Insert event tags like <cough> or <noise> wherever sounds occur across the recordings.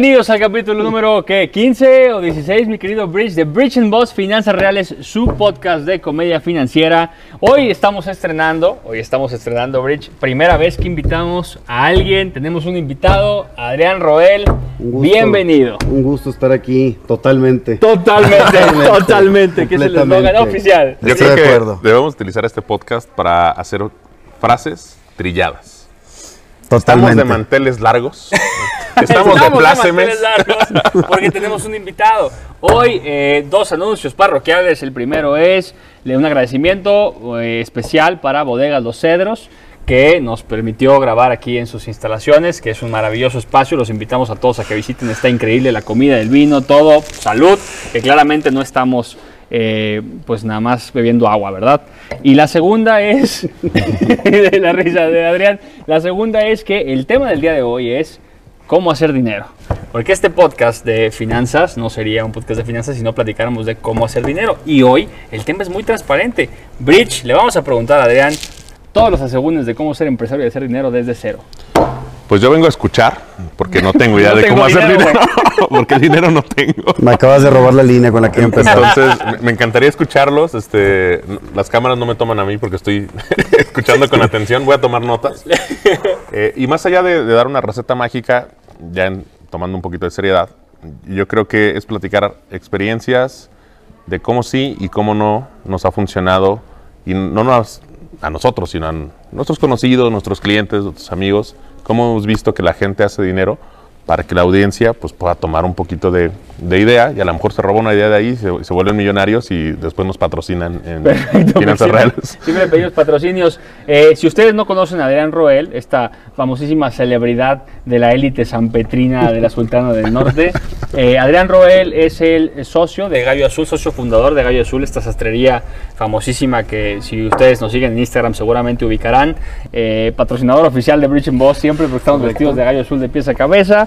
Bienvenidos al capítulo número ¿qué? 15 o 16, mi querido Bridge, de Bridge and Boss Finanzas Reales, su podcast de comedia financiera. Hoy estamos estrenando, hoy estamos estrenando Bridge, primera vez que invitamos a alguien, tenemos un invitado, Adrián Roel, Un gusto. bienvenido. Un gusto estar aquí, totalmente. Totalmente, <laughs> totalmente, que es el eslogan oficial. Yo Estoy creo de que acuerdo. debemos utilizar este podcast para hacer frases trilladas. Estamos Totalmente. de manteles largos. <laughs> Estamos de plácemes. largos porque tenemos un invitado. Hoy eh, dos anuncios parroquiales. El primero es un agradecimiento eh, especial para Bodegas Los Cedros que nos permitió grabar aquí en sus instalaciones, que es un maravilloso espacio. Los invitamos a todos a que visiten. Está increíble la comida, el vino, todo. Salud, que claramente no estamos eh, pues nada más bebiendo agua, ¿verdad? Y la segunda es, <laughs> de la risa de Adrián, la segunda es que el tema del día de hoy es cómo hacer dinero. Porque este podcast de finanzas no sería un podcast de finanzas si no platicáramos de cómo hacer dinero. Y hoy el tema es muy transparente. Bridge, le vamos a preguntar a Adrián todos los asegúnes de cómo ser empresario y hacer dinero desde cero. Pues yo vengo a escuchar, porque no tengo idea <laughs> No de tengo cómo hacer dinero, dinero. <laughs> porque dinero no tengo. Me acabas de robar la línea con la que empezar. Entonces, me- encantaría escucharlos. Este, las cámaras no me toman a mí porque estoy <laughs> escuchando con atención. Voy a tomar notas. Eh, y más allá de, de dar una receta mágica, ya tomando un poquito de seriedad, yo creo que es platicar experiencias de cómo sí y cómo no nos ha funcionado. Y no nos, a nosotros, sino a nuestros conocidos, nuestros clientes, nuestros amigos, cómo hemos visto que la gente hace dinero para que la audiencia pues, pueda tomar un poquito de, de idea y a lo mejor se roba una idea de ahí, se, se vuelven millonarios y después nos patrocinan en <laughs> Perfecto, finanzas siempre- reales. <laughs> Siempre pedimos patrocinios. Eh, si ustedes no conocen a Adrián Roel, esta famosísima celebridad de la élite sanpetrina de la Sultana del Norte, eh, Adrián Roel es el socio de Gallo Azul, socio fundador de Gallo Azul, esta sastrería famosísima que si ustedes nos siguen en Instagram seguramente ubicarán. Eh, patrocinador oficial de Bridge and Boss siempre porque estamos vestidos de Gallo Azul de pies a cabeza.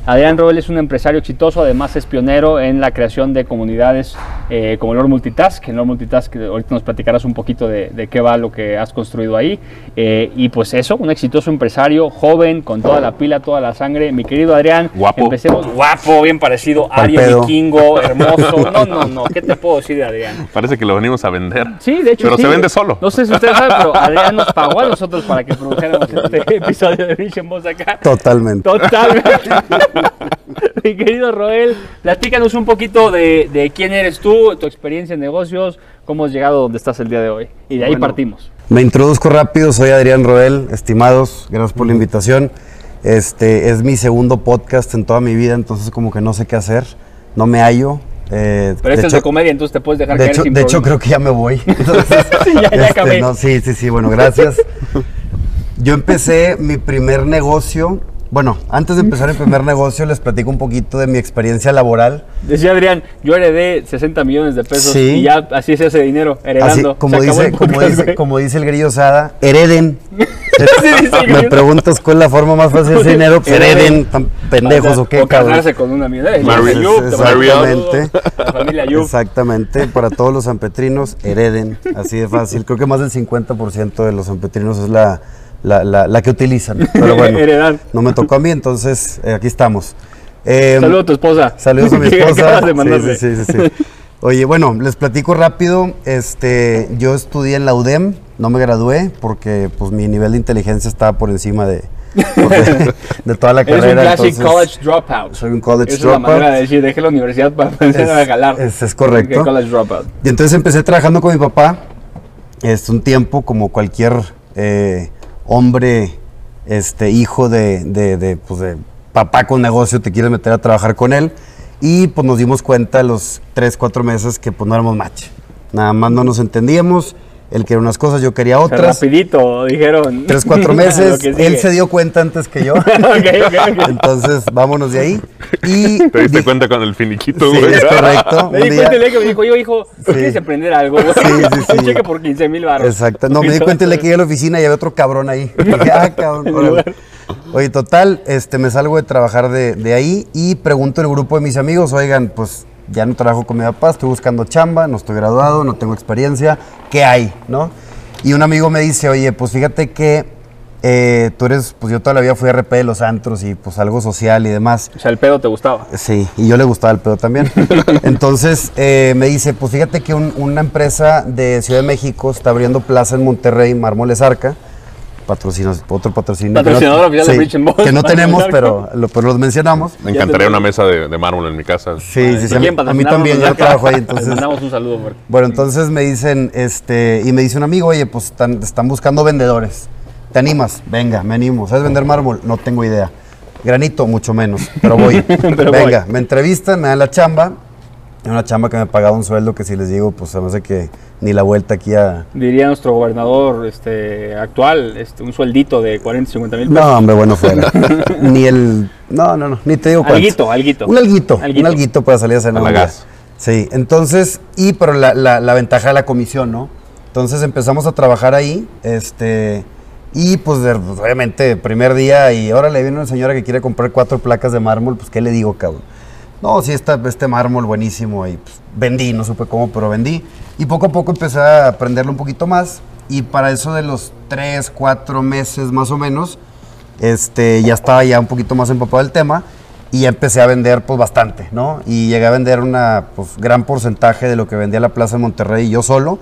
Adrián Roel es un empresario exitoso, además es pionero en la creación de comunidades eh, como Lord Multitask. En Lord Multitask, eh, ahorita nos platicarás un poquito de, de qué va lo que has construido ahí. Eh, y pues eso, un exitoso empresario, joven, con toda la pila, toda la sangre. Mi querido Adrián, Guapo. empecemos. Guapo, bien parecido, ario, vikingo, <laughs> hermoso. No, no, no, ¿qué te puedo decir de Adrián? Parece que lo venimos a vender. Sí, de hecho. Pero sí. se vende solo. No sé si ustedes saben, pero <laughs> Adrián nos pagó a nosotros para que produjéramos este <laughs> episodio de en Voz acá. Totalmente. Totalmente. <laughs> Mi querido Roel, platícanos un poquito de, de quién eres tú, tu experiencia en negocios, cómo has llegado donde estás el día de hoy. Y de ahí Bueno. partimos. Me introduzco rápido, soy Adrián Roel, estimados, gracias por la invitación. Este es mi segundo podcast en toda mi vida, entonces como que no sé qué hacer, no me hallo. eh, Pero este es de comedia, entonces te puedes dejar de caer hecho, sin de hecho creo que ya me voy. <laughs> <laughs> Entonces, Sí, ya- ya este, no, sí, sí, sí, bueno, gracias. Yo empecé mi primer negocio. Bueno, antes de empezar el primer negocio les platico un poquito de mi experiencia laboral. Decía Adrián, yo heredé 60 millones de pesos Sí. y ya así se hace dinero, Así, heredando. como, Se dice, el como, dice, como dice el grillo Sada, hereden. <laughs> dice el Me preguntas cuál es la forma más fácil de hacer dinero, pues Hereden. tan pendejos o qué, O cabrón. casarse con una un Exactamente. La familia Ayub. Exactamente, para todos los sanpetrinos, hereden, así de fácil. Creo que más del 50% de los sanpetrinos es la, la, la- la que utilizan. Pero bueno, <laughs> no me tocó a mí, entonces eh, aquí estamos. Eh, Saludos a tu esposa. Saludos a mi <laughs> esposa. de Sí, sí, sí. Oye, bueno, les platico rápido. Este, yo estudié en la UDEM, no me gradué porque pues mi nivel de inteligencia estaba por encima de, de, <laughs> de toda la Eres un carrera. classic entonces- college dropout. soy un college Esa es la dropout. manera de decir, dejé la universidad para Es- a jalar. es- es correcto. College dropout. Y entonces empecé trabajando con mi papá. Este, un tiempo, como cualquier eh, hombre, este, hijo de, de- de, pues, de papá con negocio, te quieres meter a trabajar con él. Y pues nos dimos cuenta los 3, 4 meses que pues no éramos match. Nada más no nos entendíamos. Él quería unas cosas, yo quería O sea, otras. rapidito, dijeron. Tres, cuatro <laughs> meses. Él se dio cuenta antes que yo. <laughs> Ok, ok, ok. Entonces, vámonos de ahí. Y Te diste di- cuenta con el finiquito, Sí, güey. es correcto. <laughs> Me di día- cuenta el día que me dijo, yo hijo, ¿tú Sí. quieres aprender algo? güey? Sí, sí, sí. Un cheque por 15 mil baros. Exacto. No, me di cuenta le que llegué a la oficina y había otro cabrón ahí. Dije, ah, cabrón. órale". Oye, total, este, me salgo de trabajar de, de ahí y pregunto en el grupo de mis amigos, oigan, pues ya no trabajo con mi papá, estoy buscando chamba, no estoy graduado, no tengo experiencia, ¿qué hay? ¿No? Y un amigo me dice, oye, pues fíjate que eh, tú eres, pues yo toda la vida fui RP de los antros y pues algo social y demás. O sea, el pedo te gustaba. Sí, y yo le gustaba el pedo también. <laughs> Entonces eh, me dice, pues fíjate que un- una empresa de Ciudad de México está abriendo plaza en Monterrey, Mármoles Arca. Patrocinos, otro Patrocinador oficial de Rich and Boss, Que no tenemos, pero, lo, pero los mencionamos. Me encantaría una mesa de, de mármol en mi casa. Sí, sí, sí. A mí, también, yo trabajo ahí, Les entonces. <laughs> mandamos un saludo, Marco. Bueno, entonces me dicen, este, y me dice un amigo, oye, pues están, están buscando vendedores. ¿Te animas? Venga, me animo. ¿Sabes vender mármol? No tengo idea. Granito, mucho menos, pero voy. <laughs> Pero Venga, me entrevistan, me dan la chamba. Una chamba que me pagaba un sueldo que si les digo, pues se me hace que ni la vuelta aquí a... Diría nuestro gobernador este, actual, este, un sueldito de 40, 50 mil pesos. No, hombre, bueno, fuera. <laughs> ni el... No, no, no, ni te digo cuánto. Alguito, alguito. Un alguito, Alguito. un alguito para salir a cenar. Un. Sí, entonces, y pero la, la- la ventaja de la comisión, ¿no? Entonces empezamos a trabajar ahí, este, y pues, de- pues, obviamente, primer día, y ahora le viene una señora que quiere comprar cuatro placas de mármol, pues, ¿qué le digo, cabrón? No, sí, está este mármol buenísimo, y pues, vendí, no supe cómo, pero vendí. Y poco a poco empecé a aprenderlo un poquito más, y para eso de los tres, cuatro meses más o menos, este, ya estaba ya un poquito más empapado del tema y empecé a vender pues bastante, ¿no? Y llegué a vender una pues gran porcentaje de lo que vendía la Plaza de Monterrey yo solo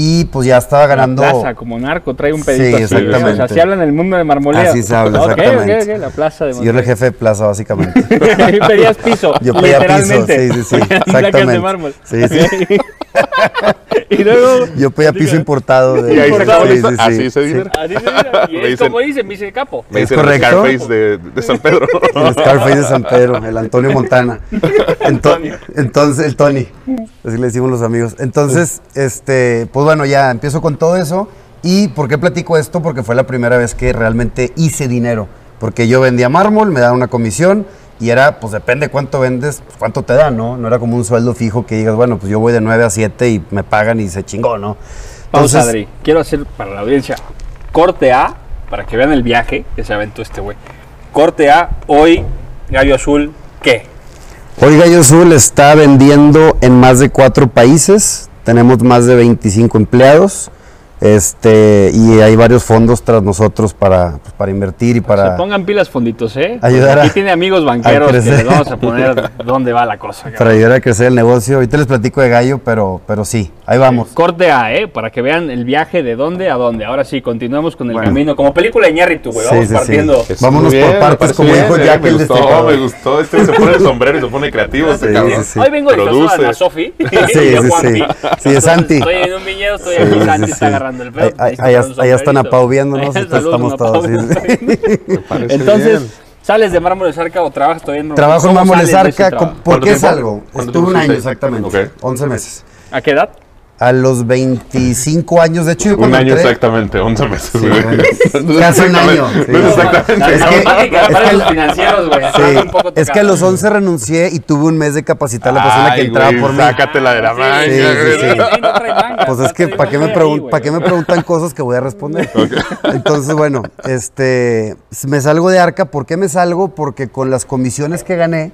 y pues ya estaba ganando La plaza, como narco, trae un Sí, pedito así. exactamente. O sea, si habla en el mundo de marmoleo. Así se habla, Ok, ok, exactamente. ok, la plaza de Sí, yo era el jefe de plaza básicamente. <laughs> Y pedías piso, Yo pedía piso, literalmente. sí, sí, sí, <laughs> Placas de exactamente. mármol. Sí, sí. <laughs> y luego... Yo pedía piso importado de Y ahí se Importado. sí, la sí, sí, Así se sí. dice. Así se mira. Y Me es dicen- como dicen, me dice capo. Me Es dicen el correcto. Scarface de, de San Pedro. El Scarface de San Pedro, el Antonio Montana. Ento- entonces, el Tony, así le decimos los amigos. Entonces, este, pues bueno, ya empiezo con todo eso. ¿Y por qué platico esto? Porque fue la primera vez que realmente hice dinero. Porque yo vendía mármol, me daban una comisión y era, pues depende cuánto vendes, pues, cuánto te dan, ¿no? No era como un sueldo fijo que digas, bueno, pues yo voy de 9 a 7 y me pagan y se chingó, ¿no? Entonces, Adri. Quiero hacer para la audiencia corte A, para que vean el viaje que se aventó este güey. Corte A, hoy, Gallo Azul, ¿qué? Hoy Gallo Azul está vendiendo en más de cuatro países. Tenemos más de 25 empleados. Este, y hay varios fondos tras nosotros para, pues, para invertir y Se para. pongan pilas fonditos, ¿eh? Ayudar a- Aquí tiene amigos <laughs> banqueros a que les vamos a poner dónde va la cosa. cabrón. Para ayudar a crecer el negocio. Ahorita les platico de Gallo, pero, pero sí, ahí vamos. Corte A, ¿eh? Para que vean el viaje de dónde a dónde. Ahora sí, continuamos con el Bueno. camino. Como película de Ñarritu, güey. Sí, Vamos sí, sí. partiendo. Vámonos por partes, como dijo eh, Jack me el gustó, me gustó. Este se pone el sombrero y se pone creativo. este Sí, cabrón. sí, sí. Hoy vengo de. Ana Sofi. <laughs> <laughs> Sí, sí, sí. Sí, de Santi. Estoy en un viñedo, estoy Sí, aquí. sí, Santi sí. está agarrando el pedo. Ahí- ahí- allá están viéndonos, <laughs> entonces Saludos, estamos todos, sí, <laughs> Parece Entonces, bien. ¿sales de Mármoles Arca o trabajas todavía en Trabajo en ¿Cómo Mármoles sales de Arca. ¿Por ¿Cuánto qué salgo? ¿Cuánto Estuve un año exactamente. Ok. 11 meses. ¿A qué edad? A los 25 años, de hecho, yo Un año entré- exactamente, 11 meses. Sí, bueno, <laughs> casi un año, exactamente- sí. No es No, exactamente. es que- matemáticas es para que- los financieros, güey. Sí, Están un poco es que a los 11 renuncié y tuve un mes de capacitar a la persona que entraba güey, por mí. Sácatela de la manga. sí, sí, Pues es que, ¿para qué, me. ¿para qué me preguntan cosas que voy a responder? <laughs> Entonces, bueno, este, me salgo de Arca. ¿Por qué me salgo? Porque con las comisiones que gané,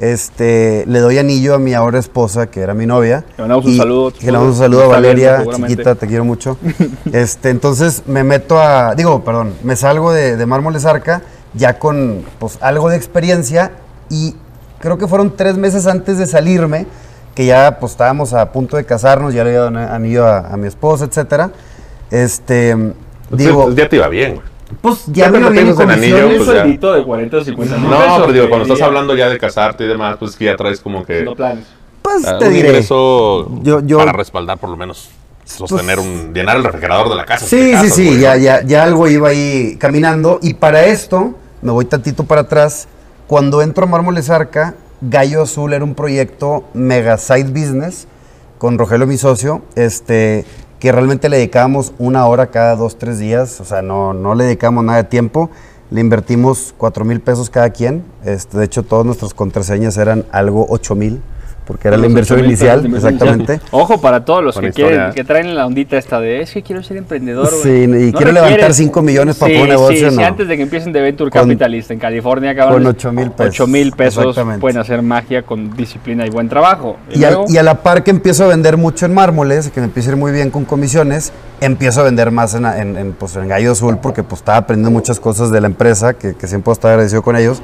este, le doy anillo a mi ahora esposa, que era mi novia. Le mandamos un saludo Que le mandamos un saludo a Valeria, chiquita, te quiero mucho. <laughs> Este, entonces me meto a, digo, perdón, me salgo de, de Mármoles Arca ya con pues, algo de experiencia y creo que fueron tres meses antes de salirme, que ya pues estábamos a punto de casarnos, ya le había dado anillo a, a mi esposa, etcétera. Este, digo, Entonces, ya te iba bien, güey. Pues ya ya metes en anillo, pues, ya. de 40 o 50 mil No, pesos, pero digo, cuando estás hablando ya de casarte y demás, pues es que ya traes como que No planes. Pues ah, te un diré. ingreso Yo- yo- para respaldar por lo menos sostener un llenar el refrigerador de la casa. Sí, te sí, sí, güey, ya, ya, ya algo iba ahí caminando. Y para esto, me voy tantito para atrás. Cuando entro a Mármoles Arca, Gallo Azul era un proyecto mega side business con Rogelio, mi socio, este, que realmente le dedicábamos una hora cada dos, tres días. O sea, no, no le dedicamos nada de tiempo. Le invertimos cuatro mil pesos cada quien. Este, de hecho, todas nuestras contraseñas eran algo ocho mil. Porque era la inversión 8,000 pesos inicial, exactamente. <laughs> Ojo para todos los que quieren, que traen la ondita esta de es que quiero ser emprendedor. güey". Sí, y quiero levantar 5 millones para Sí, poner un negocio, Sí, sí, no. antes de que empiecen de Venture Con- Capitalist en California, cabrón. con 8,000 pesos. 8 mil pesos pueden hacer magia con disciplina y buen trabajo. Y, a, luego- y a la par que empiezo a vender mucho en mármoles, que me empieza a ir muy bien con comisiones, empiezo a vender más en, en, en, pues, en Gallo Azul porque pues, estaba aprendiendo muchas cosas de la empresa, que, que siempre estoy agradecido con ellos,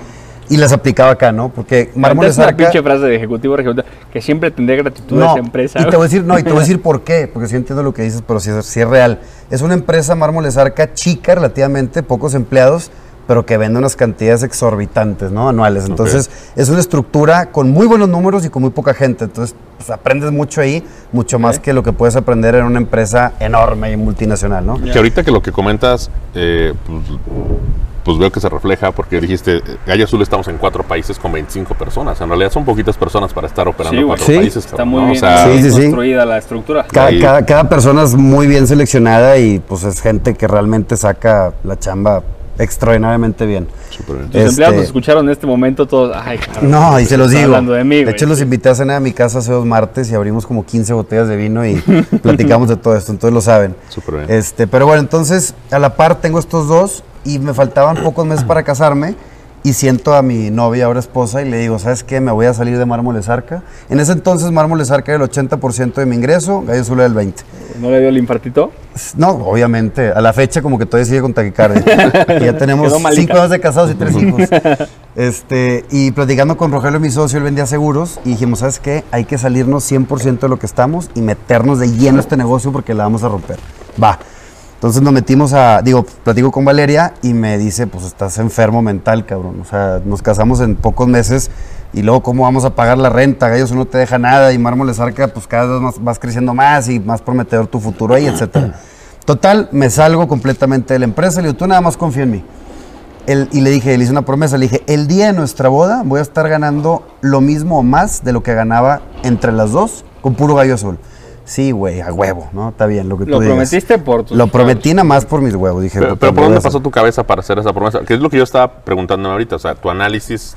y las aplicaba acá, ¿no? Porque mármoles Es una Arca... pinche frase de ejecutivo regional que siempre tendré gratitud a No, esa empresa. y te voy a decir, no, y te voy a <laughs> decir por qué, porque sí entiendo lo que dices, pero sí, es- sí es real. Es una empresa Mármoles Arca chica relativamente, pocos empleados, pero que vende unas cantidades exorbitantes, ¿no? Anuales. Entonces, es una estructura con muy buenos números y con muy poca gente. Entonces, pues, aprendes mucho ahí, mucho más que lo que puedes aprender en una empresa enorme y multinacional, ¿no? Que ahorita que lo que comentas, eh, pues, pues veo que se refleja porque dijiste, eh, Gallo Azul estamos en cuatro países con 25 personas. En realidad son poquitas personas para estar operando Sí, en cuatro Sí. países. Está muy ¿no? bien, O sea, Sí, sí, sí. construida la estructura. Cada, cada- cada persona es muy bien seleccionada y pues es gente que realmente saca la chamba extraordinariamente bien. súper bien. Tus empleados Este- nos escucharon en este momento todos. Ay, cabrón, No, y se los digo. hablando de mí, güey. hecho, los invité a cenar a mi casa hace dos martes y abrimos como 15 botellas de vino y <laughs> platicamos de todo esto, entonces lo saben. Súper bien. Este, pero bueno, entonces a la par tengo estos dos y me faltaban pocos meses para casarme y siento a mi novia, ahora esposa, y le digo, ¿sabes qué? Me voy a salir de Mármoles Arca. En ese entonces Mármoles Arca era el 80% de mi ingreso, Gallo Azul era el 20%. ¿No le dio el infartito? No, obviamente, a la fecha como que todavía sigue con taquicardia. Y ya tenemos cinco años de casados y tres <laughs> hijos. Este, y platicando con Rogelio, mi socio, él vendía seguros y dijimos, ¿sabes qué? Hay que salirnos 100% de lo que estamos y meternos de lleno a este negocio porque la vamos a romper. Va. Entonces nos metimos a, digo, platico con Valeria y me dice, pues estás enfermo mental, cabrón. O sea, nos casamos en pocos meses y luego cómo vamos a pagar la renta, Gallos no te deja nada y Mármoles Arca, pues cada vez más, vas creciendo más y más prometedor tu futuro ahí, etcétera. Total, me salgo completamente de la empresa, le digo, tú nada más confía en mí. El- y le dije, le hice una promesa, le dije, el día de nuestra boda voy a estar ganando lo mismo o más de lo que ganaba entre las dos con puro gallo azul. Sí, güey, a huevo, ¿no? Está bien, lo que tú Lo digas. prometiste por tus Lo prometí nada más por mis huevos, dije. Pero, ¿por dónde pasó tu cabeza para hacer esa promesa? Que es lo que yo estaba preguntándome ahorita. O sea, tu análisis,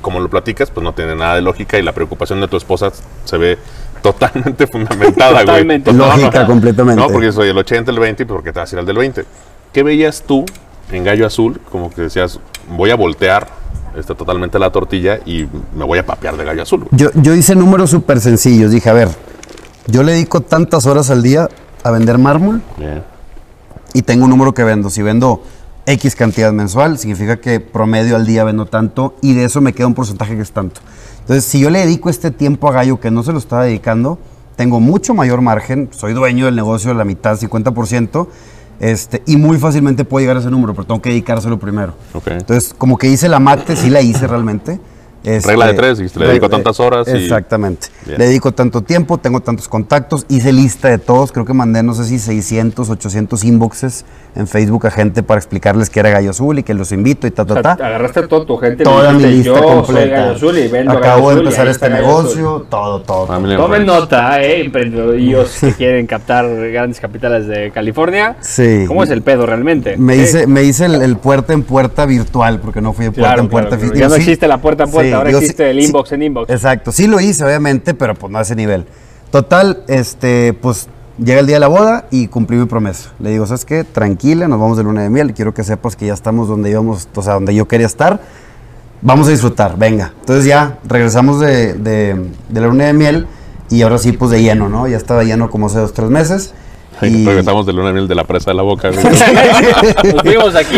como lo platicas, pues no tiene nada de lógica y la preocupación de tu esposa se ve totalmente <laughs> fundamentada, güey. Totalmente. Lógica, completamente. No, porque soy el 80, el 20, pues porque te vas a ir al del 20. ¿Qué veías tú en Gallo Azul? Como que decías, voy a voltear este, totalmente la tortilla y me voy a papear de Gallo Azul. güey. Yo, yo hice números súper sencillos. Dije, a ver, yo le dedico tantas horas al día a vender mármol y tengo un número que vendo. Si vendo X cantidad mensual, significa que promedio al día vendo tanto y de eso me queda un porcentaje que es tanto. Entonces, si yo le dedico este tiempo a Gallo que no se lo estaba dedicando, tengo mucho mayor margen, soy dueño del negocio de la mitad, 50%, este, y muy fácilmente puedo llegar a ese número, pero tengo que dedicárselo primero. Ok. Entonces, como que hice la mate, sí la hice realmente. Este, Regla de tres, dijiste, le dedico tantas horas Exactamente. Le dedico tanto tiempo, tengo tantos contactos, hice lista de todos, creo que mandé no sé si 600, 800 inboxes en Facebook a gente para explicarles que era Gallo Azul y que los invito y ta, ta, sea, ta. agarraste toda tu gente. Toda mi lista yo Soy completa. Gallo Azul y vendo Gallo Acabo de empezar este negocio, todo, todo. Family Tomen nota, eh, emprendedores que quieren captar grandes capitales de California. Sí. ¿Cómo es el pedo realmente? Me Sí. hice, me hice el, el puerta en puerta virtual, porque no fui de puerta Claro, en puerta claro, física. Ya no existe la puerta en puerta, sí, ahora digo, sí, existe el sí, inbox en inbox. Exacto, sí lo hice, obviamente, pero pues no a ese nivel. Total, este, pues llega el día de la boda y cumplí mi promesa. Le digo, ¿sabes qué? Tranquila, nos vamos de luna de miel. Quiero que sepas que ya estamos donde íbamos, o sea, donde yo quería estar. Vamos a disfrutar, venga. Entonces ya regresamos de, de- de la luna de miel y ahora sí, pues de lleno, ¿no? Ya estaba lleno como hace dos, tres meses. Ay, Y- Regresamos de luna de miel de la presa de la boca. <laughs> Nos fuimos aquí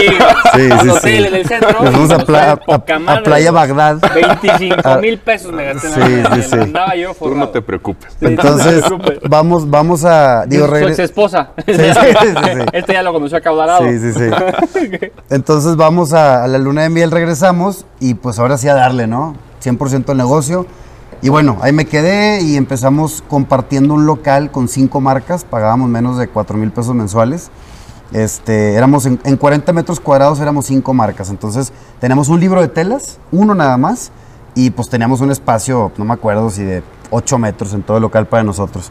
Sí, sí, hotel sí. en el centro. Nos a, pla-. Playa Bagdad. 25 mil pesos me gasté en la Sí, sí. Andaba yo Tú no te preocupes. Sí, Entonces, vamos, vamos a. Digo, Su ex esposa. sí, sí, sí. <laughs> Este ya lo conoció acaudalado. Sí, sí, sí. <laughs> Entonces vamos a, a la luna de miel, regresamos y pues ahora sí a darle, ¿no? 100% el negocio. Y bueno, ahí me quedé y empezamos compartiendo un local con cinco marcas, pagábamos menos de 4 mil pesos mensuales. Este, éramos en, en 40 metros cuadrados éramos cinco marcas, entonces teníamos un libro de telas, uno nada más, y pues teníamos un espacio, no me acuerdo si de 8 metros en todo el local para nosotros.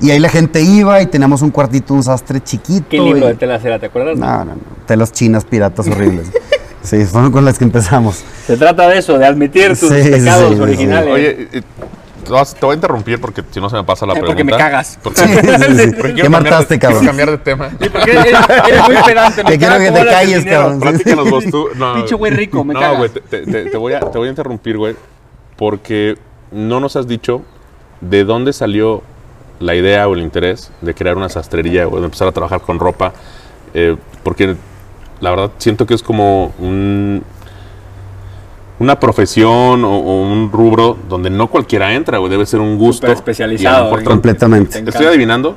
Y ahí la gente iba y teníamos un cuartito, un sastre chiquito. ¿Qué libro y- de telas era? ¿Te acuerdas? no, no, no. Telas chinas piratas horribles. <laughs> sí, fueron con las que empezamos. Se trata de eso, de admitir tus Sí, pecados sí, originales. Oye, eh, te voy a interrumpir porque si no se me pasa la Eh, pregunta. porque me cagas. Porque, Sí, sí, sí. <laughs> porque ¿Qué mataste, de- cabrón? Quiero cambiar de tema. Porque eres, eres muy pedante. Te quiero que te calles, cabrón. Platícanos vos tú. <laughs> No, Pinche güey rico, me no, güey, te, te- te- te voy a, te voy a interrumpir, güey, porque no nos has dicho de dónde salió la idea o el interés de crear una sastrería o de empezar a trabajar con ropa, eh, porque la verdad siento que es como un- una profesión o, o un rubro donde no cualquiera entra, güey, debe ser un gusto. Súper especializado, y Completamente. Estoy adivinando,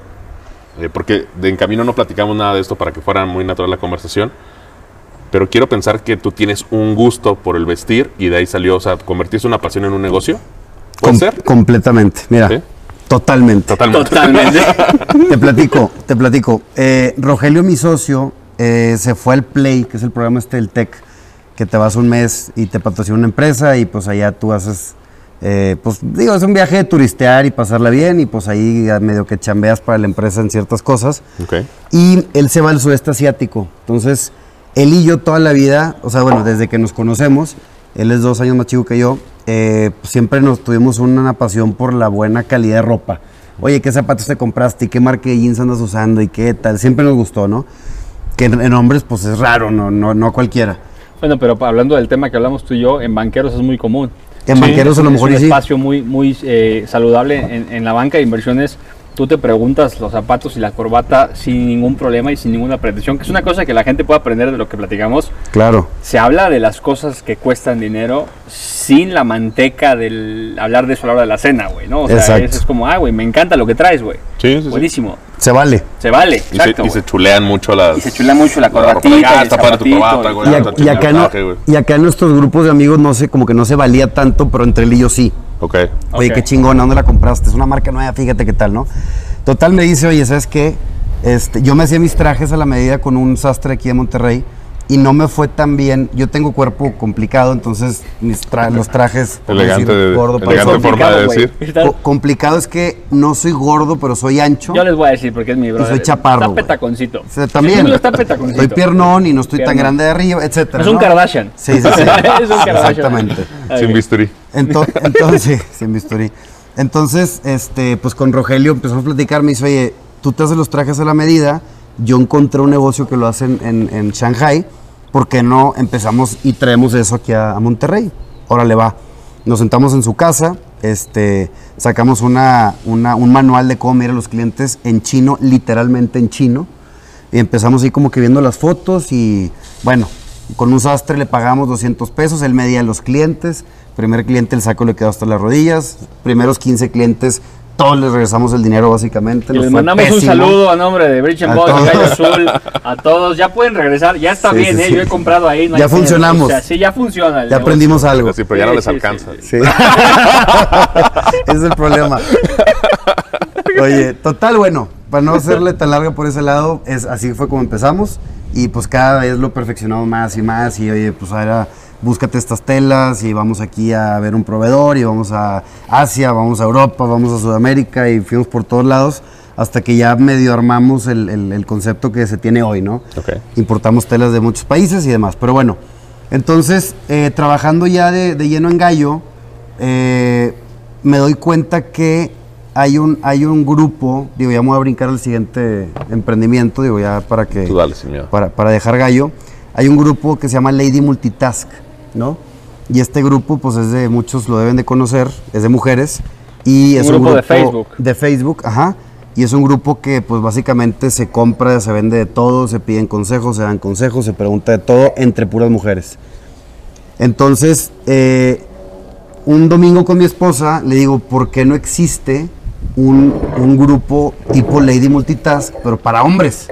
eh, porque de en camino no platicamos nada de esto para que fuera muy natural la conversación. Pero quiero pensar que tú tienes un gusto por el vestir y de ahí salió, o sea, convertiste una pasión en un negocio. ¿Puede Com- ser? Completamente. Mira, Sí. totalmente. Totalmente. Totalmente. <laughs> Te platico, te platico. Eh, Rogelio, mi socio, eh, se fue al Play, que es el programa este del Tech, que te vas un mes y te patrocina una empresa y pues allá tú haces, eh, pues digo, es un viaje de turistear y pasarla bien y pues ahí medio que chambeas para la empresa en ciertas cosas. Ok. Y él se va al sudeste asiático. Entonces, él y yo toda la vida, o sea, bueno, desde que nos conocemos, él es dos años más chico que yo, eh, pues, siempre nos tuvimos una pasión por la buena calidad de ropa. Oye, ¿qué zapatos te compraste? ¿Y qué marca de jeans andas usando? ¿Y qué tal? Siempre nos gustó, ¿no? Que en, en hombres, pues es raro, no, no, no cualquiera. Bueno, pero hablando del tema que hablamos tú y yo, en banqueros es muy común. En banqueros a lo es mejor un y sí. espacio muy, muy eh, saludable en, en la banca de inversiones. Tú te preguntas los zapatos y la corbata sin ningún problema y sin ninguna pretensión, que es una cosa que la gente puede aprender de lo que platicamos. Claro. Se habla de las cosas que cuestan dinero sin la manteca del hablar de eso a la hora de la cena, güey, ¿no? O sea, Exacto. es, es como, ah, güey, me encanta lo que traes, güey. Sí, sí, sí. Buenísimo. Se vale. Se vale, Y se, exacto. y se chulean mucho las. Y se chula mucho la la ropa. corbatita, y acá en nuestros grupos de amigos no sé, como que no se valía tanto, pero entre él y yo sí. Ok. Oye, qué chingona, ¿dónde la compraste? Es una marca nueva, fíjate qué tal, ¿no? Total me dice, oye, ¿sabes qué? Este, yo me hacía mis trajes a la medida con un sastre aquí en Monterrey y no me fue tan bien. Yo tengo cuerpo complicado, entonces mis tra- los trajes... Elegante, decir de- gordo, elegante forma de güey. decir. Co- complicado es que no soy gordo, pero soy ancho. Yo les voy a decir porque es mi brother. soy chaparro, Está petaconcito. O sea, también. Está petaconcito. Soy piernón y no estoy tan grande de arriba, etcétera. Es un ¿no? Kardashian. Sí, sí, sí. <laughs> es un Kardashian. Exactamente. Sin bisturí. Ento- entonces, <laughs> sin bisturí. Entonces, este, pues con Rogelio empezamos a platicar, me dice, oye, tú te haces los trajes a la medida, yo encontré un negocio que lo hacen en, en Shanghai, ¿por qué no empezamos y traemos eso aquí a, a Monterrey? Órale, va. Nos sentamos en su casa, este, sacamos una, una- un manual de cómo mirar a los clientes en chino, literalmente en chino, y empezamos ahí como que viendo las fotos y bueno, con un sastre le pagamos 200 pesos, él medía a los clientes, primer cliente el saco le quedó hasta las rodillas, primeros 15 clientes, todos les regresamos el dinero básicamente. Y les mandamos un saludo a nombre de Bridge and todos. Gallo Azul, a todos. Ya pueden regresar, ya está Sí, bien, sí, ¿eh? sí. Yo he comprado ahí. no Ya funcionamos. O sea, sí, ya funciona. el Ya negocio. aprendimos algo. Sí, pero ya no les sí, alcanza. sí, Sí. Ese <laughs> es el problema. Oye, total, bueno, para no hacerle tan larga por ese lado, es así fue como empezamos y pues cada vez lo perfeccionamos más y más y oye, pues ahora búscate estas telas y vamos aquí a ver un proveedor y vamos a Asia, vamos a Europa, vamos a Sudamérica y fuimos por todos lados hasta que ya medio armamos el, el- el concepto que se tiene hoy, ¿no? Ok. Importamos telas de muchos países y demás, pero bueno, entonces eh, trabajando ya de, de lleno en Gallo, eh, me doy cuenta que hay un, hay un grupo, digo, ya me voy a brincar al siguiente emprendimiento, digo, ya para que... Tú dale. Para, para dejar gallo, hay un grupo que se llama Lady Multitask, ¿no? Y este grupo, pues es de, muchos lo deben de conocer, es de mujeres. Y Un es grupo de Facebook. De Facebook, ajá. Y es un grupo que, pues básicamente se compra, se vende de todo, se piden consejos, se dan consejos, se pregunta de todo entre puras mujeres. Entonces, eh, un domingo con mi esposa le digo, ¿por qué no existe un, un grupo tipo Lady Multitask, pero para hombres?